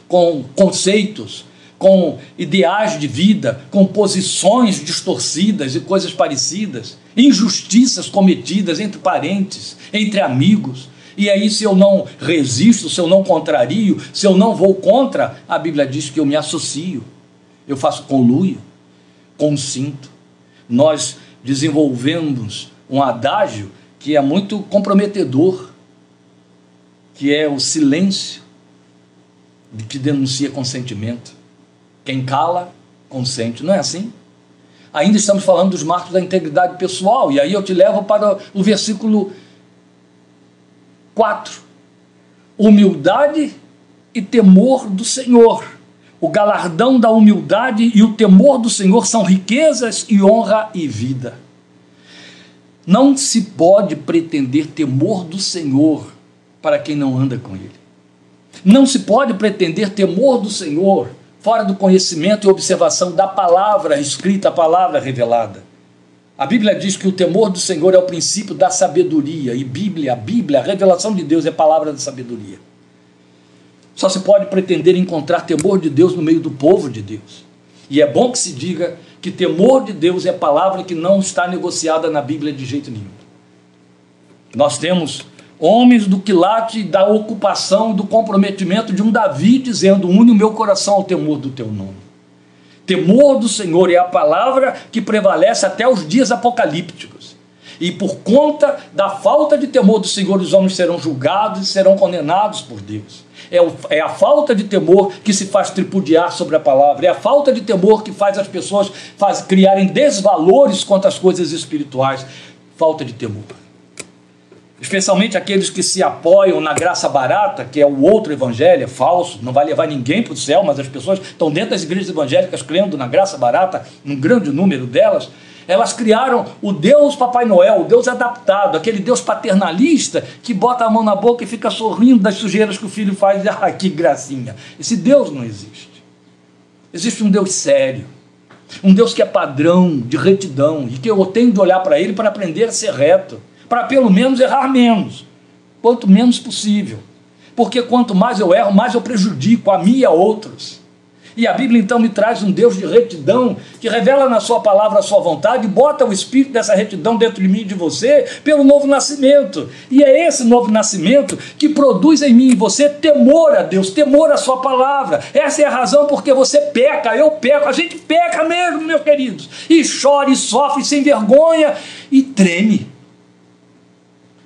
com conceitos, com ideais de vida, com posições distorcidas e coisas parecidas, injustiças cometidas entre parentes, entre amigos. E aí, se eu não resisto, se eu não contrario, se eu não vou contra, a Bíblia diz que eu me associo eu faço conluio, consinto. Nós desenvolvemos um adágio que é muito comprometedor, que é o silêncio que denuncia consentimento. Quem cala, consente. Não é assim? Ainda estamos falando dos marcos da integridade pessoal, e aí eu te levo para o versículo 4. Humildade e temor do Senhor o galardão da humildade e o temor do Senhor são riquezas e honra e vida. Não se pode pretender temor do Senhor para quem não anda com Ele. Não se pode pretender temor do Senhor fora do conhecimento e observação da palavra escrita, a palavra revelada. A Bíblia diz que o temor do Senhor é o princípio da sabedoria, e Bíblia, a Bíblia, a revelação de Deus é palavra de sabedoria. Só se pode pretender encontrar temor de Deus no meio do povo de Deus. E é bom que se diga que temor de Deus é palavra que não está negociada na Bíblia de jeito nenhum. Nós temos homens do quilate da ocupação, do comprometimento de um Davi dizendo: Une o meu coração ao temor do teu nome. Temor do Senhor é a palavra que prevalece até os dias apocalípticos. E por conta da falta de temor do Senhor, os homens serão julgados e serão condenados por Deus. É, o, é, a falta de temor que se faz tripudiar sobre a palavra, é a falta de temor que faz as pessoas faz, criarem desvalores quanto às coisas espirituais. Falta de temor. Especialmente aqueles que se apoiam na graça barata, que é o outro evangelho, é falso, não vai levar ninguém para o céu, mas as pessoas estão dentro das igrejas evangélicas crendo na graça barata, um grande número delas, elas criaram o Deus Papai Noel, o Deus adaptado, aquele Deus paternalista que bota a mão na boca e fica sorrindo das sujeiras que o filho faz. Ah, que gracinha! Esse Deus não existe. Existe um Deus sério, um Deus que é padrão de retidão e que eu tenho de olhar para ele para aprender a ser reto para pelo menos errar menos, quanto menos possível. Porque quanto mais eu erro, mais eu prejudico a mim e a outros. E a Bíblia então me traz um Deus de retidão, que revela na Sua palavra a Sua vontade, bota o espírito dessa retidão dentro de mim e de você pelo novo nascimento. E é esse novo nascimento que produz em mim e você temor a Deus, temor à Sua palavra. Essa é a razão porque você peca, eu peco, a gente peca mesmo, meus queridos. E chora, e sofre, sem vergonha, e treme.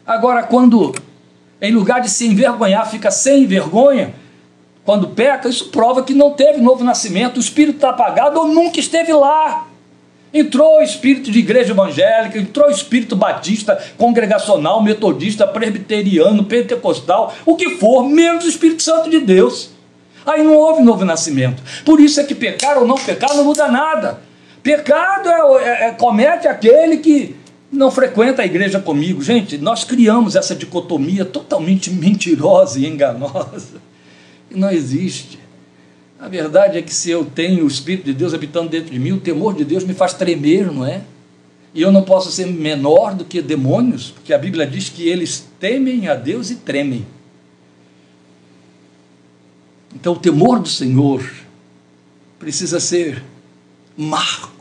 Agora, quando em lugar de se envergonhar, fica sem vergonha, quando peca, isso prova que não teve novo nascimento, o espírito está apagado ou nunca esteve lá. Entrou o espírito de igreja evangélica, entrou o espírito batista, congregacional, metodista, presbiteriano, pentecostal, o que for, menos o Espírito Santo de Deus. Aí não houve novo nascimento. Por isso é que pecar ou não pecar não muda nada. Pecado é, é, é comete aquele que não frequenta a igreja comigo. Gente, nós criamos essa dicotomia totalmente mentirosa e enganosa. Não existe. A verdade é que se eu tenho o Espírito de Deus habitando dentro de mim, o temor de Deus me faz tremer, não é? E eu não posso ser menor do que demônios, porque a Bíblia diz que eles temem a Deus e tremem. Então o temor do Senhor precisa ser marco,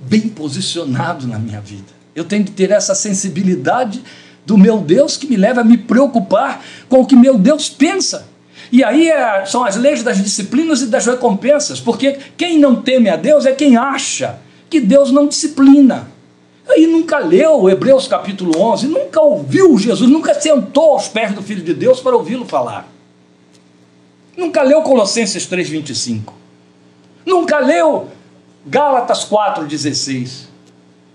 bem posicionado na minha vida. Eu tenho que ter essa sensibilidade do meu Deus que me leva a me preocupar com o que meu Deus pensa. E aí é, são as leis das disciplinas e das recompensas, porque quem não teme a Deus é quem acha que Deus não disciplina. Aí nunca leu Hebreus capítulo 11, nunca ouviu Jesus, nunca sentou aos pés do Filho de Deus para ouvi-lo falar. Nunca leu Colossenses 3,25. Nunca leu Gálatas 4,16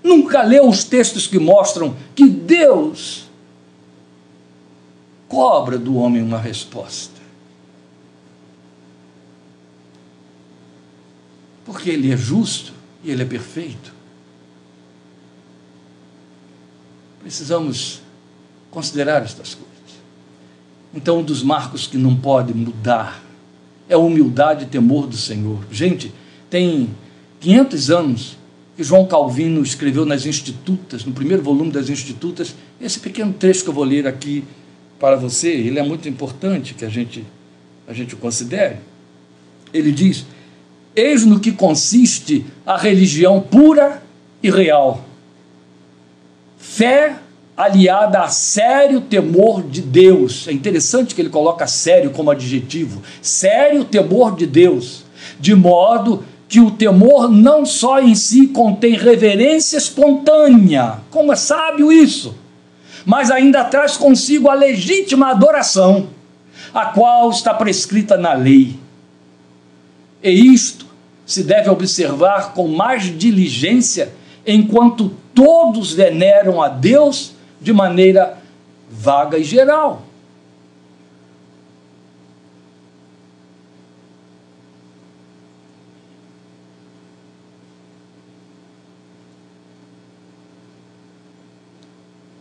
nunca leu os textos que mostram que Deus cobra do homem uma resposta. Porque ele é justo e ele é perfeito. Precisamos considerar estas coisas. Então, um dos marcos que não pode mudar é a humildade e temor do Senhor. Gente, tem 500 anos que João Calvino escreveu nas Institutas, no primeiro volume das Institutas, esse pequeno trecho que eu vou ler aqui para você, ele é muito importante que a gente, a gente o considere. Ele diz: Eis no que consiste a religião pura e real. Fé aliada a sério temor de Deus. É interessante que ele coloca sério como adjetivo. Sério temor de Deus. De modo que o temor não só em si contém reverência espontânea, como é sábio isso, mas ainda traz consigo a legítima adoração, a qual está prescrita na lei. E isto se deve observar com mais diligência enquanto todos veneram a Deus de maneira vaga e geral.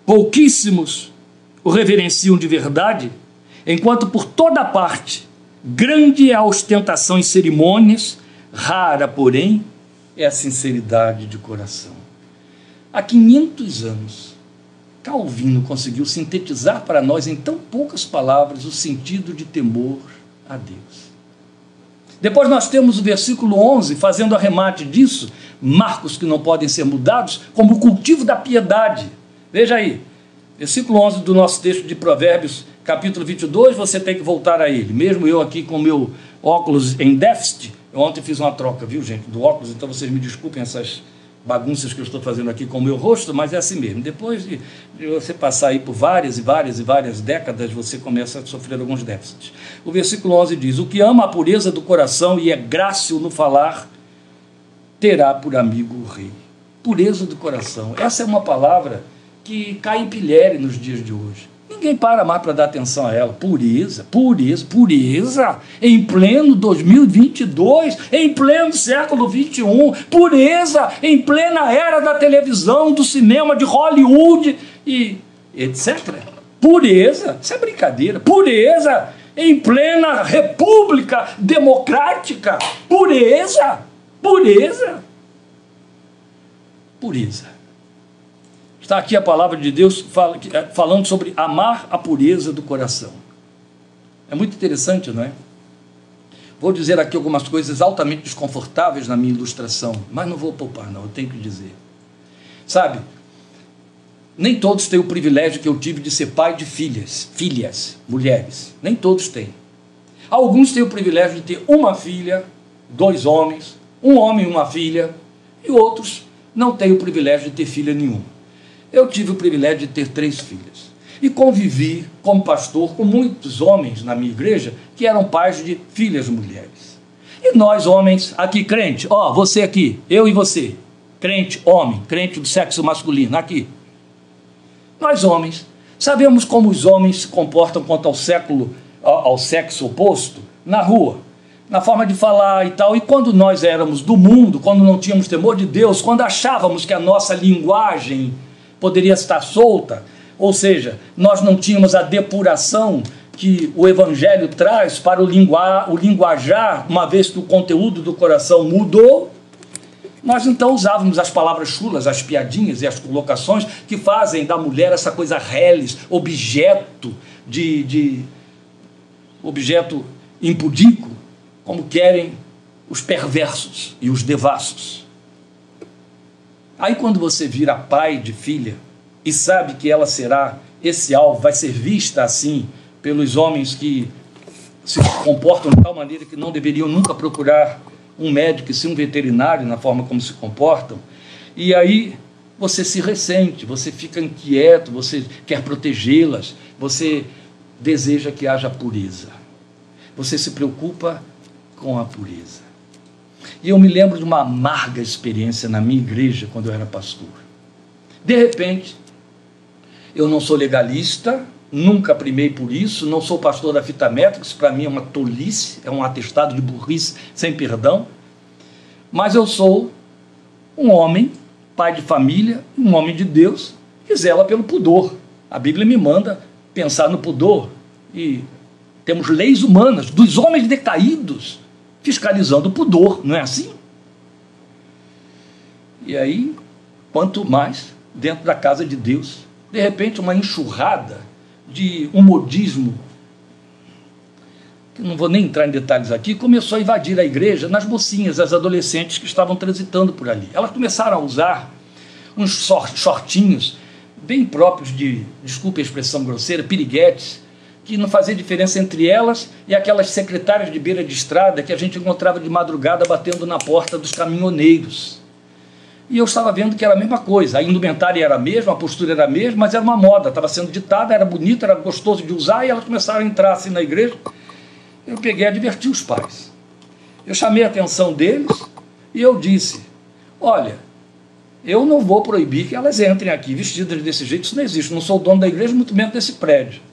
pouquíssimos o reverenciam de verdade, enquanto por toda parte Grande é a ostentação em cerimônias, rara, porém, é a sinceridade de coração. Há 500 anos, Calvino conseguiu sintetizar para nós em tão poucas palavras o sentido de temor a Deus. Depois nós temos o versículo 11, fazendo arremate disso, marcos que não podem ser mudados, como o cultivo da piedade. Veja aí, versículo 11 do nosso texto de Provérbios, capítulo 22, você tem que voltar a ele. Mesmo eu aqui com meu óculos em déficit, eu ontem fiz uma troca, viu, gente, do óculos, então vocês me desculpem essas bagunças que eu estou fazendo aqui com o meu rosto, mas é assim mesmo. Depois de, de, você passar aí por várias e várias e várias décadas, você começa a sofrer alguns déficits. O versículo 11 diz: O que ama a pureza do coração e é grácil no falar, terá por amigo o rei. Pureza do coração. Essa é uma palavra que cai em pilhere nos dias de hoje. Ninguém para mais para dar atenção a ela. Pureza, pureza, pureza. Em pleno 2022, em pleno século 21, pureza em plena era da televisão, do cinema, de Hollywood e etc. Pureza, isso é brincadeira. Pureza em plena república democrática. Pureza, pureza, pureza. Está aqui a palavra de Deus é, falando sobre amar a pureza do coração. É muito interessante, não é? Vou dizer aqui algumas coisas altamente desconfortáveis na minha ilustração, mas não vou poupar, não, eu tenho que dizer. Sabe, nem todos têm o privilégio que eu tive de ser pai de filhas, filhas, mulheres. Nem todos têm. Alguns têm o privilégio de ter uma filha, dois homens, um homem e uma filha, e outros não têm o privilégio de ter filha nenhuma. Eu tive o privilégio de ter três filhas. E convivi como pastor com muitos homens na minha igreja que eram pais de filhas mulheres. E nós, homens, aqui crente, ó, você aqui, eu e você, crente homem, crente do sexo masculino, aqui. Nós, homens, sabemos como os homens se comportam quanto ao século, ao, sexo oposto na rua na forma de falar e tal. E quando nós éramos do mundo, quando não tínhamos temor de Deus, quando achávamos que a nossa linguagem poderia estar solta, ou seja, nós não tínhamos a depuração que o Evangelho traz para o, linguar, o linguajar, uma vez que o conteúdo do coração mudou, nós então usávamos as palavras chulas, as piadinhas e as colocações que fazem da mulher essa coisa reles, objeto de, de objeto impudico, como querem os perversos e os devassos. Aí quando você vira pai de filha e sabe que ela será esse alvo, vai ser vista assim pelos homens que se comportam de tal maneira que não deveriam nunca procurar um médico e sim um veterinário na forma como se comportam. E aí você se ressente, você fica inquieto, você quer protegê-las, você deseja que haja pureza. Você se preocupa com a pureza. E eu me lembro de uma amarga experiência na minha igreja quando eu era pastor. De repente, eu não sou legalista, nunca primei por isso, não sou pastor da fita métrica, isso para mim é uma tolice, é um atestado de burrice sem perdão. Mas eu sou um homem, pai de família, um homem de Deus, que zela pelo pudor. A Bíblia me manda pensar no pudor. E temos leis humanas dos homens decaídos fiscalizando o pudor, não é assim? E aí, quanto mais dentro da casa de Deus, de repente uma enxurrada de um modismo, que não vou nem entrar em detalhes aqui, começou a invadir a igreja nas mocinhas, as adolescentes que estavam transitando por ali. Elas começaram a usar uns shortinhos bem próprios de, desculpe a expressão grosseira, piriguetes, que não fazia diferença entre elas e aquelas secretárias de beira de estrada que a gente encontrava de madrugada batendo na porta dos caminhoneiros. E eu estava vendo que era a mesma coisa, a indumentária era a mesma, a postura era a mesma, mas era uma moda, estava sendo ditada, era bonita, era gostoso de usar, e elas começaram a entrar assim na igreja. Eu peguei a advertir os pais. Eu chamei a atenção deles e eu disse: Olha, eu não vou proibir que elas entrem aqui vestidas desse jeito, isso não existe. Não sou dono da igreja, muito menos desse prédio.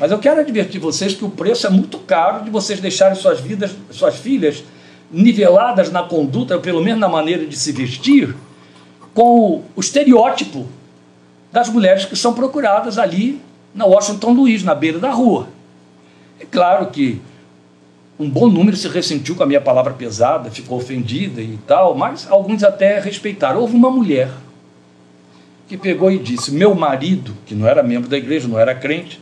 Mas eu quero advertir vocês que o preço é muito caro de vocês deixarem suas vidas, suas filhas niveladas na conduta, pelo menos na maneira de se vestir, com o estereótipo das mulheres que são procuradas ali na Washington Luiz, na beira da rua. É claro que um bom número se ressentiu com a minha palavra pesada, ficou ofendida e tal, mas alguns até respeitaram. Houve uma mulher que pegou e disse: Meu marido, que não era membro da igreja, não era crente,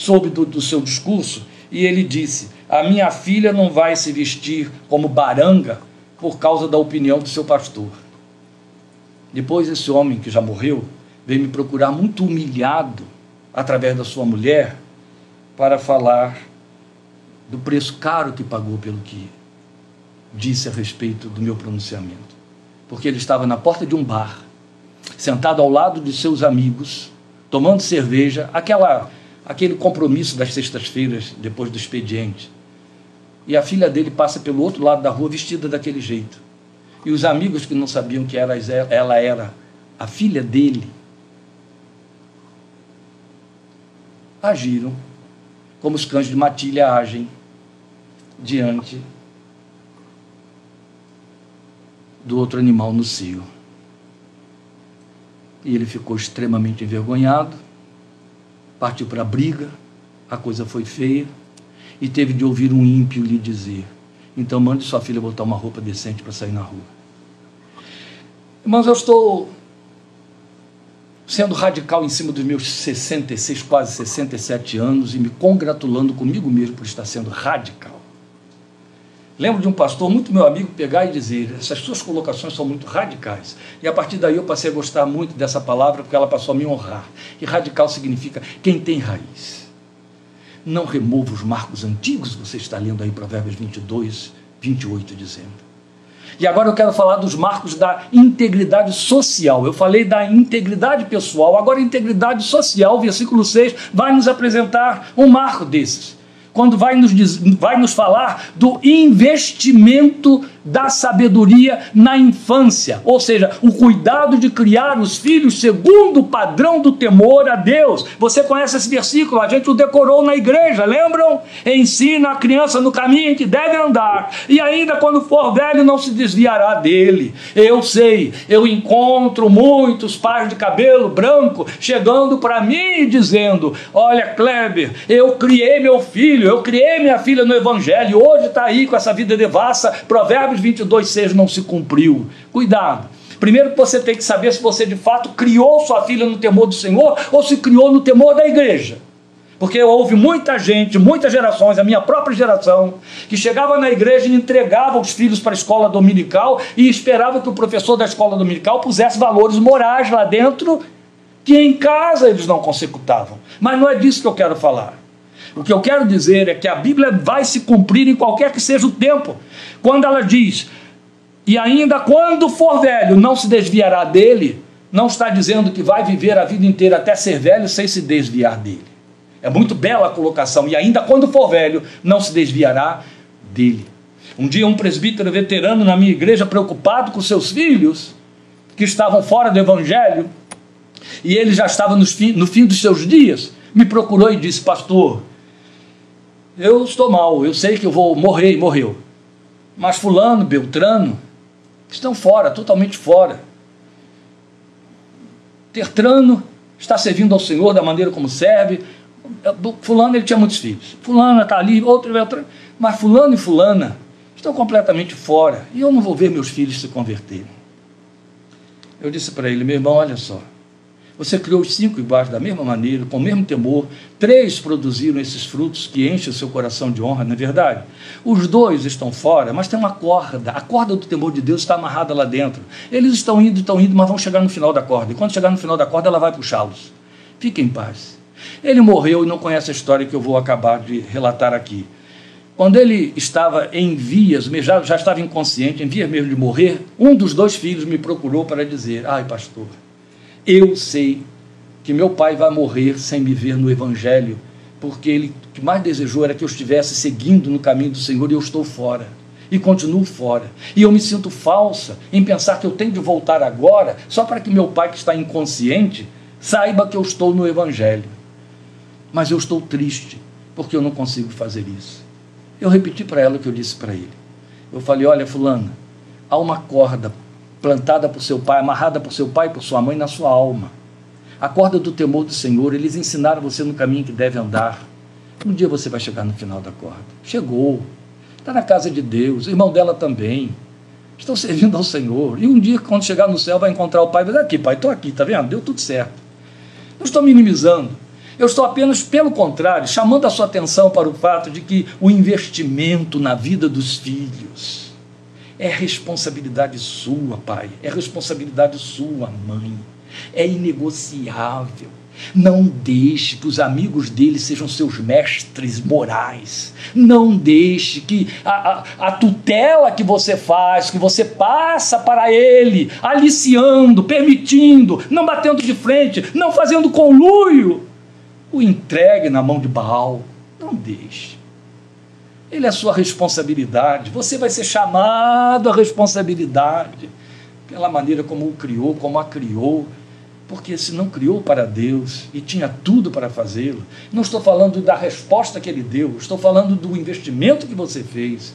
soube do, do seu discurso e ele disse: A minha filha não vai se vestir como baranga por causa da opinião do seu pastor. Depois, esse homem que já morreu veio me procurar muito humilhado através da sua mulher para falar do preço caro que pagou pelo que disse a respeito do meu pronunciamento. Porque ele estava na porta de um bar, sentado ao lado de seus amigos, tomando cerveja, aquela aquele compromisso das sextas-feiras depois do expediente. E a filha dele passa pelo outro lado da rua vestida daquele jeito. E os amigos que não sabiam que ela era a filha dele agiram como os cães de matilha agem diante do outro animal no cio. E ele ficou extremamente envergonhado, partiu para a briga, a coisa foi feia, e teve de ouvir um ímpio lhe dizer: então mande sua filha botar uma roupa decente para sair na rua. Irmãos, eu estou sendo radical em cima dos meus 66, quase 67 anos e me congratulando comigo mesmo por estar sendo radical. Lembro de um pastor, muito meu amigo, pegar e dizer: essas suas colocações são muito radicais. E a partir daí eu passei a gostar muito dessa palavra, porque ela passou a me honrar. E radical significa quem tem raiz. Não remova os marcos antigos, você está lendo aí Provérbios 22, 28, dizendo. E agora eu quero falar dos marcos da integridade social. Eu falei da integridade pessoal, agora integridade social, versículo 6, vai nos apresentar um marco desses. Quando vai nos, vai nos falar do investimento da sabedoria na infância, ou seja, o cuidado de criar os filhos segundo o padrão do temor a Deus. Você conhece esse versículo? A gente o decorou na igreja, lembram? Ensina a criança no caminho em que deve andar, e ainda quando for velho não se desviará dele. Eu sei, eu encontro muitos pais de cabelo branco chegando para mim e dizendo: Olha, Kleber, eu criei meu filho, eu criei minha filha no evangelho, hoje está aí com essa vida devassa, provérbio Provérbios 22, 6 não se cumpriu. Cuidado. Primeiro você tem que saber se você de fato criou sua filha no temor do Senhor ou se criou no temor da igreja. Porque houve muita gente, muitas gerações, a minha própria geração, que chegava na igreja e entregava os filhos para a escola dominical e esperava que o professor da escola dominical pusesse valores morais lá dentro que em casa eles não consecutavam. Mas não é disso que eu quero falar. O que eu quero dizer é que a Bíblia vai se cumprir em qualquer que seja o tempo. Quando ela diz, e ainda quando for velho, não se desviará dele, não está dizendo que vai viver a vida inteira até ser velho sem se desviar dele. É muito bela a colocação. E ainda quando for velho, não se desviará dele. Um dia, um presbítero veterano na minha igreja, preocupado com seus filhos, que estavam fora do evangelho, e ele já estava no fim, no fim dos seus dias, me procurou e disse: Pastor, eu estou mal, eu sei que eu vou morrer e morreu. Mas fulano, Beltrano, estão fora, totalmente fora. Tertrano está servindo ao Senhor da maneira como serve. Fulano ele tinha muitos filhos. Fulana está ali, outro Beltrano. Mas fulano e fulana estão completamente fora. E eu não vou ver meus filhos se converterem. Eu disse para ele, meu irmão, olha só. Você criou os cinco iguais da mesma maneira, com o mesmo temor. Três produziram esses frutos que enchem o seu coração de honra, não é verdade? Os dois estão fora, mas tem uma corda. A corda do temor de Deus está amarrada lá dentro. Eles estão indo, estão indo, mas vão chegar no final da corda. E quando chegar no final da corda, ela vai puxá-los. Fiquem em paz. Ele morreu e não conhece a história que eu vou acabar de relatar aqui. Quando ele estava em vias, já, já estava inconsciente, em vias mesmo de morrer, um dos dois filhos me procurou para dizer: Ai, pastor eu sei que meu pai vai morrer sem me ver no Evangelho, porque ele o que mais desejou era que eu estivesse seguindo no caminho do Senhor e eu estou fora. E continuo fora. E eu me sinto falsa em pensar que eu tenho de voltar agora só para que meu pai, que está inconsciente, saiba que eu estou no Evangelho. Mas eu estou triste porque eu não consigo fazer isso. Eu repeti para ela o que eu disse para ele. Eu falei: Olha, Fulana, há uma corda plantada por seu pai, amarrada por seu pai e por sua mãe na sua alma. A corda do temor do Senhor, eles ensinaram você no caminho que deve andar. Um dia você vai chegar no final da corda. Chegou. Está na casa de Deus, irmão dela também. Estão servindo ao Senhor. E um dia, quando chegar no céu, vai encontrar o pai e vai dizer: Aqui, pai, estou aqui, está vendo? Deu tudo certo. Não estou minimizando. Eu estou apenas, pelo contrário, chamando a sua atenção para o fato de que o investimento na vida dos filhos é responsabilidade sua, pai, é responsabilidade sua, mãe, é inegociável. Não deixe que os amigos dele sejam seus mestres morais. Não deixe que a, a, a, tutela que você faz, que você passa para ele, aliciando, permitindo, não batendo de frente, não fazendo conluio, o entregue na mão de Baal. Não deixe. Ele é sua responsabilidade. Você vai ser chamado à responsabilidade pela maneira como o criou, como a criou porque se não criou para Deus e tinha tudo para fazê-lo, não estou falando da resposta que ele deu, estou falando do investimento que você fez.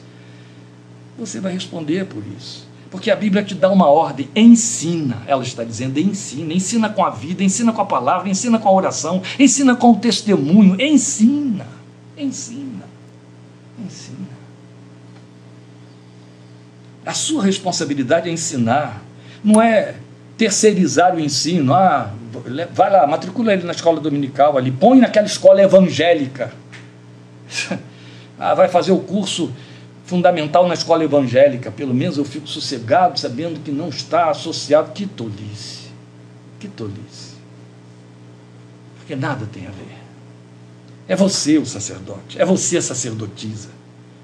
Você vai responder por isso. Porque a Bíblia te dá uma ordem, ensina, ela está dizendo, ensina, ensina com a vida, ensina com a palavra, ensina com a oração, ensina com o testemunho, ensina, ensina, ensina. A sua responsabilidade é ensinar, não é terceirizar o ensino. Ah, vai lá, matricula ele na escola dominical ali, põe naquela escola evangélica. ah, vai fazer o curso fundamental na escola evangélica. Pelo menos eu fico sossegado sabendo que não está associado. Que tolice. Que tolice. Porque nada tem a ver. É você o sacerdote, é você a sacerdotisa.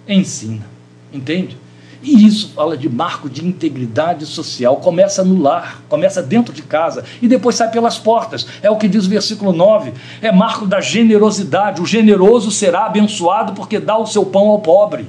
Ensina, entende? E isso fala de marco de integridade social. Começa no lar, começa dentro de casa e depois sai pelas portas. É o que diz o versículo 9. É marco da generosidade. O generoso será abençoado porque dá o seu pão ao pobre.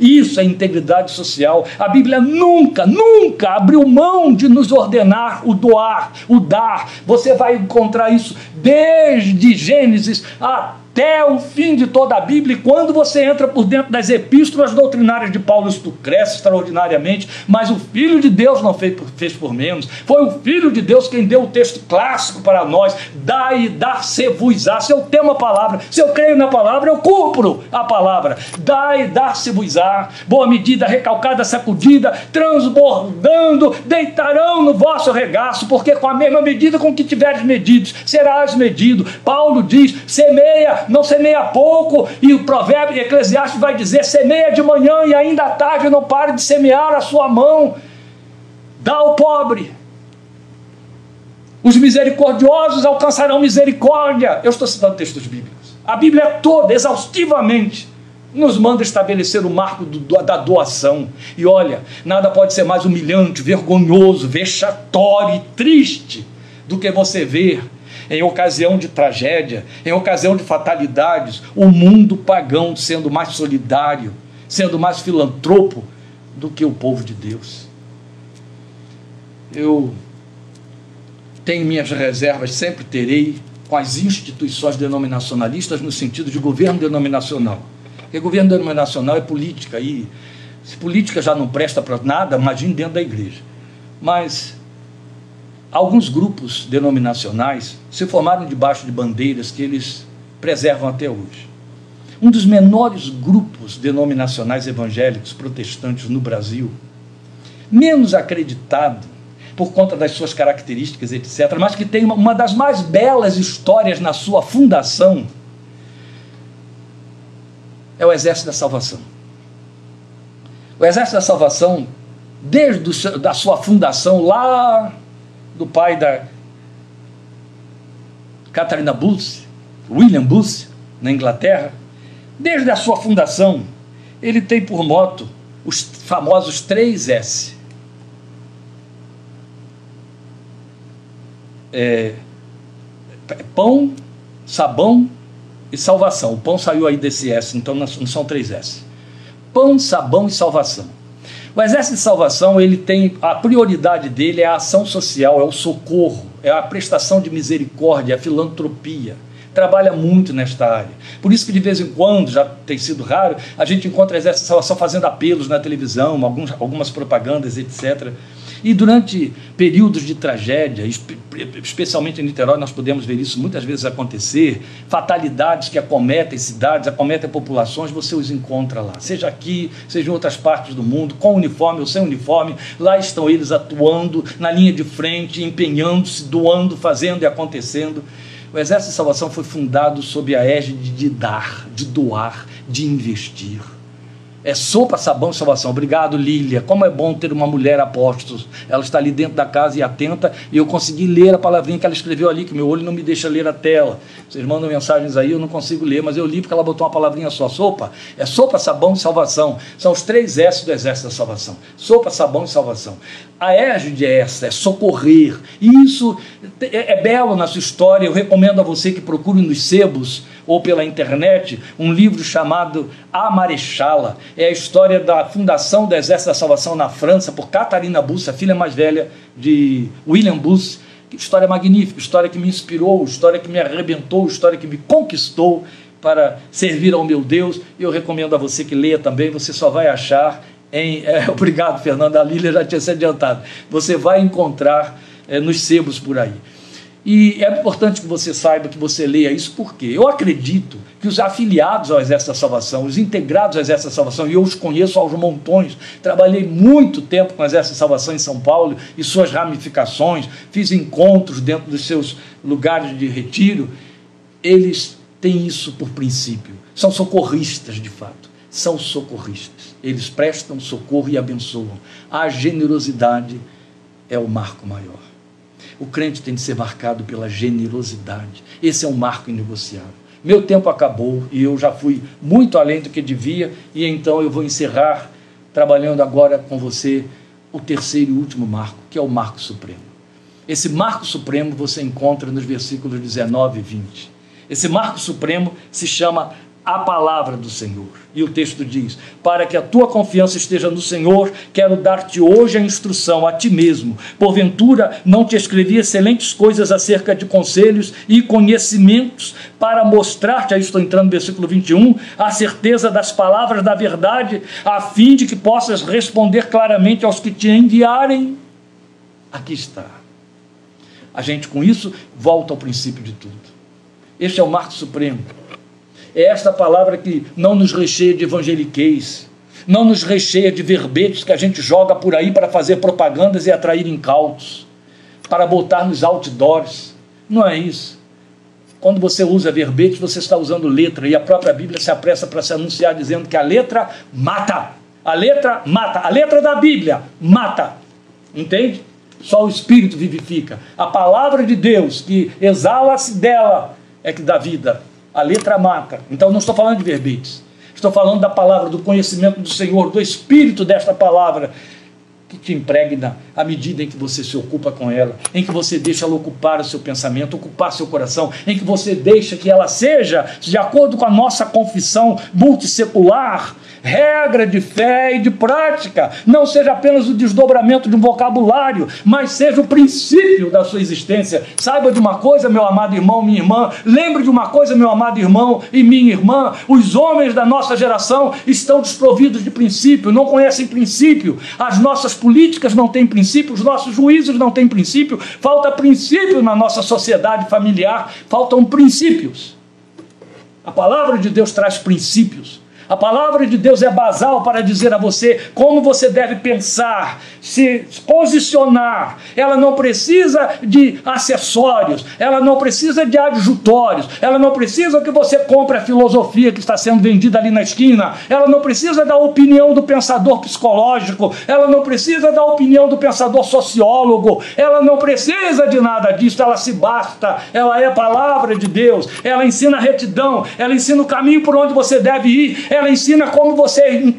Isso é integridade social. A Bíblia nunca, nunca abriu mão de nos ordenar o doar, o dar. Você vai encontrar isso desde Gênesis a até o fim de toda a Bíblia, e quando você entra por dentro das epístolas doutrinárias de Paulo, isso cresce extraordinariamente, mas o Filho de Deus não fez por, fez por menos, foi o Filho de Deus quem deu o texto clássico para nós, dai e dar-se-vos-á, se eu tenho uma palavra, se eu creio na palavra, eu cumpro a palavra, dai e dar-se-vos-á, boa medida, recalcada, sacudida, transbordando, deitarão no vosso regaço, porque com a mesma medida com que tiveres medidos, serás medido, Paulo diz, semeia não semeia pouco, e o provérbio de Eclesiastes vai dizer: semeia de manhã e ainda à tarde não pare de semear a sua mão, dá ao pobre. Os misericordiosos alcançarão misericórdia. Eu estou citando textos bíblicos. A Bíblia toda, exaustivamente, nos manda estabelecer o marco do, da doação. E olha, nada pode ser mais humilhante, vergonhoso, vexatório e triste do que você ver em ocasião de tragédia, em ocasião de fatalidades, o mundo pagão sendo mais solidário, sendo mais filantropo do que o povo de Deus. Eu tenho minhas reservas, sempre terei, com as instituições denominacionalistas no sentido de governo denominacional. Porque governo denominacional é política e se política já não presta para nada, imagine dentro da igreja. Mas Alguns grupos denominacionais se formaram debaixo de bandeiras que eles preservam até hoje. Um dos menores grupos denominacionais evangélicos protestantes no Brasil, menos acreditado por conta das suas características, etc., mas que tem uma das mais belas histórias na sua fundação, é o Exército da Salvação. O Exército da Salvação, desde a sua fundação lá do pai da Catarina Booth, William Booth, na Inglaterra, desde a sua fundação, ele tem por moto os famosos três S. É, pão, sabão e salvação. O pão saiu aí desse S, então não são três S. Pão, sabão e salvação. O Exército de Salvação, ele tem a prioridade dele é a ação social, é o socorro, é a prestação de misericórdia, a filantropia. Trabalha muito nesta área. Por isso que de vez em quando, já tem sido raro, a gente encontra o Exército de Salvação fazendo apelos na televisão, alguns, algumas propagandas, etc. E durante períodos de tragédia, especialmente em Niterói, nós podemos ver isso muitas vezes acontecer, fatalidades que acometem cidades, acometem populações, você os encontra lá. Seja aqui, seja em outras partes do mundo, com uniforme ou sem uniforme, lá estão eles atuando na linha de frente, empenhando-se, doando, fazendo e acontecendo. O Exército de Salvação foi fundado sob a égide de dar, de doar, de investir. É sopa, sabão e salvação. Obrigado, Lília. Como é bom ter uma mulher apóstolo. Ela está ali dentro da casa e atenta. E eu consegui ler a palavrinha que ela escreveu ali, que meu olho não me deixa ler a tela. Vocês mandam mensagens aí, eu não consigo ler, mas eu li porque ela botou uma palavrinha só. Sopa. É sopa, sabão e salvação. São os três S do exército da salvação. Sopa, sabão e salvação. A égide é essa, é socorrer. E isso é, é belo na sua história. Eu recomendo a você que procure nos sebos ou pela internet um livro chamado A Marechala. É a história da fundação do Exército da Salvação na França por Catarina Busse, filha mais velha de William Busse. História magnífica, história que me inspirou, história que me arrebentou, história que me conquistou para servir ao meu Deus. Eu recomendo a você que leia também, você só vai achar em. É, obrigado, Fernanda. A Lília já tinha se adiantado. Você vai encontrar é, nos sebos por aí. E é importante que você saiba, que você leia isso, porque eu acredito que os afiliados ao Exército da Salvação, os integrados ao Exército da Salvação, e eu os conheço aos montões, trabalhei muito tempo com o Exército da Salvação em São Paulo e suas ramificações, fiz encontros dentro dos seus lugares de retiro, eles têm isso por princípio, são socorristas de fato, são socorristas, eles prestam socorro e abençoam. A generosidade é o marco maior. O crente tem de ser marcado pela generosidade. Esse é um marco inegociável. Meu tempo acabou e eu já fui muito além do que devia, e então eu vou encerrar trabalhando agora com você o terceiro e último marco, que é o marco supremo. Esse marco supremo você encontra nos versículos 19 e 20. Esse marco supremo se chama a palavra do Senhor. E o texto diz: Para que a tua confiança esteja no Senhor, quero dar-te hoje a instrução a ti mesmo. Porventura, não te escrevi excelentes coisas acerca de conselhos e conhecimentos, para mostrar-te, aí estou entrando no versículo 21, a certeza das palavras da verdade, a fim de que possas responder claramente aos que te enviarem. Aqui está. A gente, com isso, volta ao princípio de tudo. Este é o marco supremo é esta palavra que não nos recheia de evangeliquez, não nos recheia de verbetes que a gente joga por aí para fazer propagandas e atrair incautos, para botar nos outdoors. Não é isso. Quando você usa verbetes, você está usando letra, e a própria Bíblia se apressa para se anunciar dizendo que a letra mata. A letra mata. A letra da Bíblia mata. Entende? Só o Espírito vivifica. A palavra de Deus, que exala-se dela, é que dá vida. A letra mata. Então não estou falando de verbetes. Estou falando da palavra, do conhecimento do Senhor, do espírito desta palavra que te impregna à medida em que você se ocupa com ela, em que você deixa ela ocupar o seu pensamento, ocupar seu coração, em que você deixa que ela seja, de acordo com a nossa confissão multissecular, regra de fé e de prática, não seja apenas o desdobramento de um vocabulário, mas seja o princípio da sua existência. Saiba de uma coisa, meu amado irmão, minha irmã, lembre de uma coisa, meu amado irmão e minha irmã: os homens da nossa geração estão desprovidos de princípio, não conhecem princípio, as nossas políticas não têm princípio, os nossos juízos não têm princípio, falta princípio na nossa sociedade familiar, faltam princípios. A palavra de Deus traz princípios. A palavra de Deus é basal para dizer a você como você deve pensar, se posicionar. Ela não precisa de acessórios, ela não precisa de adjutórios, ela não precisa que você compre a filosofia que está sendo vendida ali na esquina, ela não precisa da opinião do pensador psicológico, ela não precisa da opinião do pensador sociólogo, ela não precisa de nada disso, ela se basta, ela é a palavra de Deus, ela ensina a retidão, ela ensina o caminho por onde você deve ir, ela ensina como você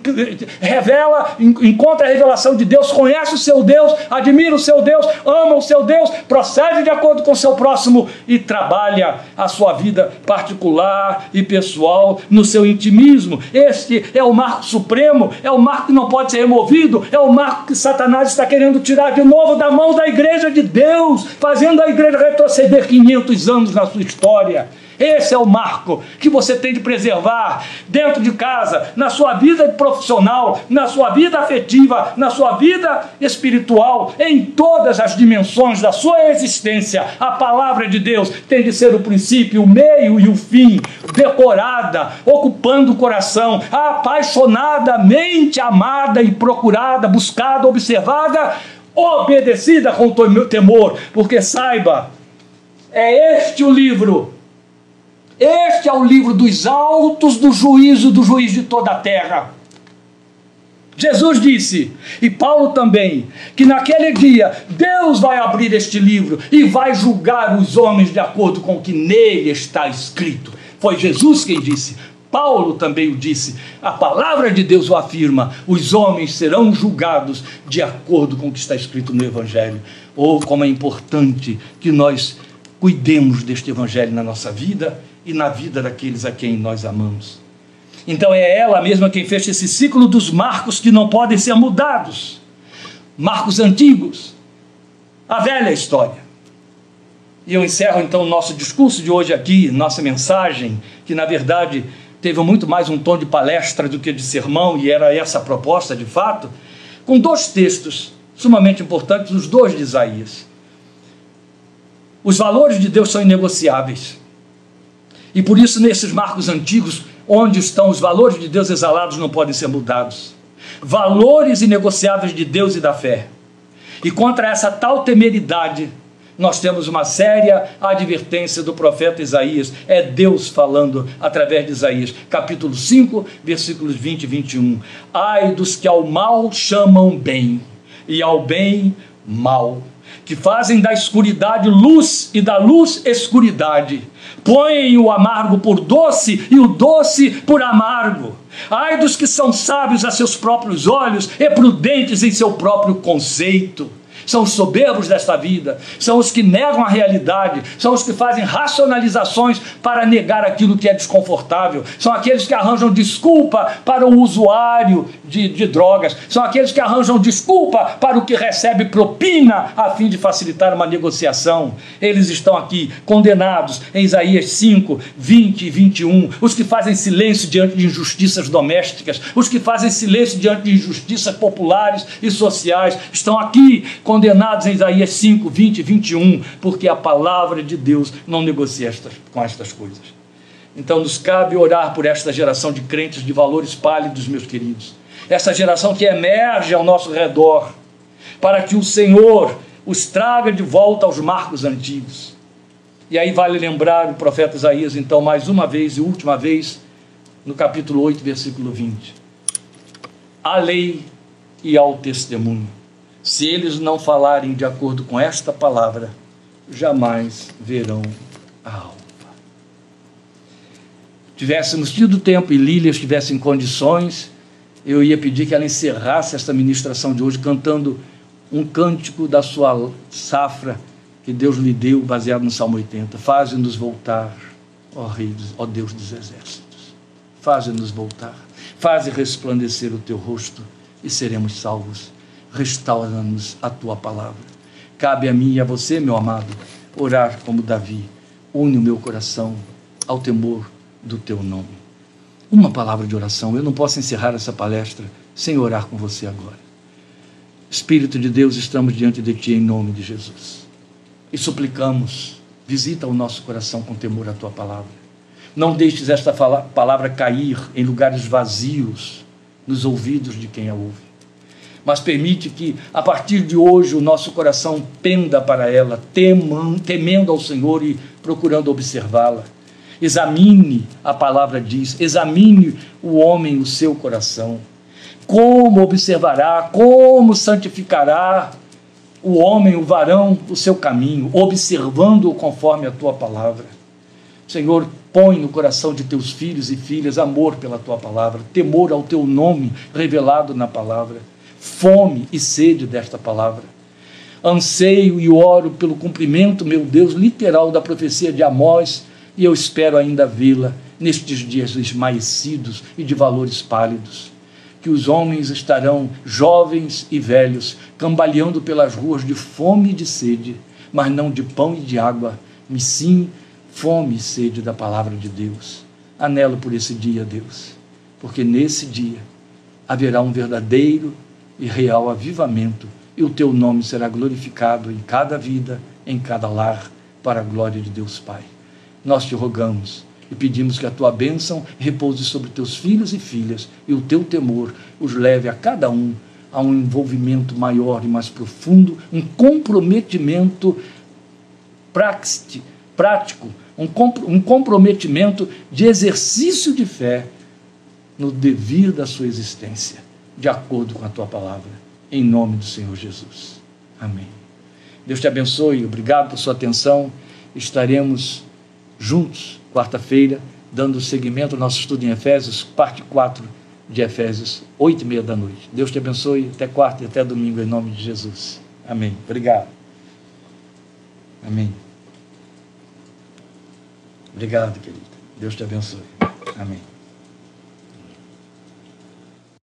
revela, encontra a revelação de Deus, conhece o seu Deus, admira o seu Deus, ama o seu Deus, procede de acordo com o seu próximo e trabalha a sua vida particular e pessoal no seu intimismo. Este é o marco supremo, é o marco que não pode ser removido, é o marco que Satanás está querendo tirar de novo da mão da igreja de Deus, fazendo a igreja retroceder 500 anos na sua história Esse é o marco que você tem de preservar dentro de casa, na sua vida profissional, na sua vida afetiva, na sua vida espiritual, em todas as dimensões da sua existência. A palavra de Deus tem de ser o princípio, o meio e o fim, decorada, ocupando o coração, apaixonadamente amada e procurada, buscada, observada, obedecida com temor, porque saiba, é este o livro este é o livro dos autos do juízo do juiz de toda a terra. Jesus disse, e Paulo também, que naquele dia Deus vai abrir este livro e vai julgar os homens de acordo com o que nele está escrito. Foi Jesus quem disse. Paulo também o disse. A palavra de Deus o afirma: os homens serão julgados de acordo com o que está escrito no Evangelho. Ou oh, como é importante que nós cuidemos deste Evangelho na nossa vida e na vida daqueles a quem nós amamos. Então é ela mesma quem fecha esse ciclo dos marcos que não podem ser mudados. Marcos antigos, a velha história. E eu encerro então o nosso discurso de hoje aqui, nossa mensagem, que na verdade teve muito mais um tom de palestra do que de sermão, e era essa a proposta de fato, com dois textos sumamente importantes, os dois de Isaías. Os valores de Deus são inegociáveis. E por isso, nesses marcos antigos, onde estão os valores de Deus exalados, não podem ser mudados. Valores inegociáveis de Deus e da fé. E contra essa tal temeridade, nós temos uma séria advertência do profeta Isaías. É Deus falando através de Isaías, capítulo 5, versículos 20 e 21. Ai dos que ao mal chamam bem, e ao bem mal, que fazem da escuridade luz e da luz escuridade põem o amargo por doce e o doce por amargo. Ai dos que são sábios a seus próprios olhos e prudentes em seu próprio conceito são os soberbos desta vida, são os que negam a realidade, são os que fazem racionalizações para negar aquilo que é desconfortável, são aqueles que arranjam desculpa para o usuário de, de drogas, são aqueles que arranjam desculpa para o que recebe propina a fim de facilitar uma negociação. Eles estão aqui condenados em Isaías 5, 20 e 21, os que fazem silêncio diante de injustiças domésticas, os que fazem silêncio diante de injustiças populares e sociais, estão aqui condenados em Isaías 5, 20 e 21, porque a palavra de Deus não negocia estas, com estas coisas. Então nos cabe orar por esta geração de crentes de valores pálidos, meus queridos. Essa geração que emerge ao nosso redor, para que o Senhor os traga de volta aos marcos antigos. E aí vale lembrar o profeta Isaías, então, mais uma vez e última vez, no capítulo 8, versículo 20. A lei e ao testemunho. Se eles não falarem de acordo com esta palavra, jamais verão a alva. Tivéssemos tido tempo e Lília estivesse em condições, eu ia pedir que ela encerrasse esta ministração de hoje cantando um cântico da sua safra que Deus lhe deu, baseado no Salmo 80. Faze-nos voltar, ó Rei, ó Deus dos exércitos. Faze-nos voltar. Faze resplandecer o teu rosto e seremos salvos restaura-nos a tua palavra. Cabe a mim e a você, meu amado, orar como Davi. Une o meu coração ao temor do teu nome. Uma palavra de oração. Eu não posso encerrar essa palestra sem orar com você agora. Espírito de Deus, estamos diante de Ti em nome de Jesus. E suplicamos, visita o nosso coração com temor à Tua palavra. Não deixes esta palavra cair em lugares vazios nos ouvidos de quem a ouve mas permite que, a partir de hoje, o nosso coração penda para ela, temam, temendo ao Senhor e procurando observá-la. Examine, a palavra diz, examine o homem o seu coração. Como observará, como santificará o homem, o varão, o seu caminho, observando-o conforme a tua palavra. Senhor, põe no coração de teus filhos e filhas amor pela tua palavra, temor ao teu nome revelado na palavra fome e sede desta palavra. Anseio e oro pelo cumprimento, meu Deus, literal da profecia de Amós, e eu espero ainda vê-la nestes dias esmaecidos e de valores pálidos. Que os homens estarão, jovens e velhos, cambaleando pelas ruas de fome e de sede, mas não de pão e de água, mas sim fome e sede da palavra de Deus. Anelo por esse dia, Deus, porque nesse dia haverá um verdadeiro e real avivamento e o teu nome será glorificado em cada vida, em cada lar, para a glória de Deus Pai. Nós te rogamos e pedimos que a tua bênção repouse sobre teus filhos e filhas e o teu temor os leve a cada um a um envolvimento maior e mais profundo, um comprometimento prático, um, um comprometimento de exercício de fé no devir da sua existência, de acordo com a tua palavra, em nome do Senhor Jesus. Amém. Deus te abençoe, obrigado por sua atenção. Estaremos juntos quarta-feira, dando seguimento ao nosso estudo em Efésios, parte 4 de Efésios, oito e meia da noite. Deus te abençoe, até quarta e até domingo, em nome de Jesus. Amém. Obrigado. Amém. Obrigado, querido. Deus te abençoe. Amém.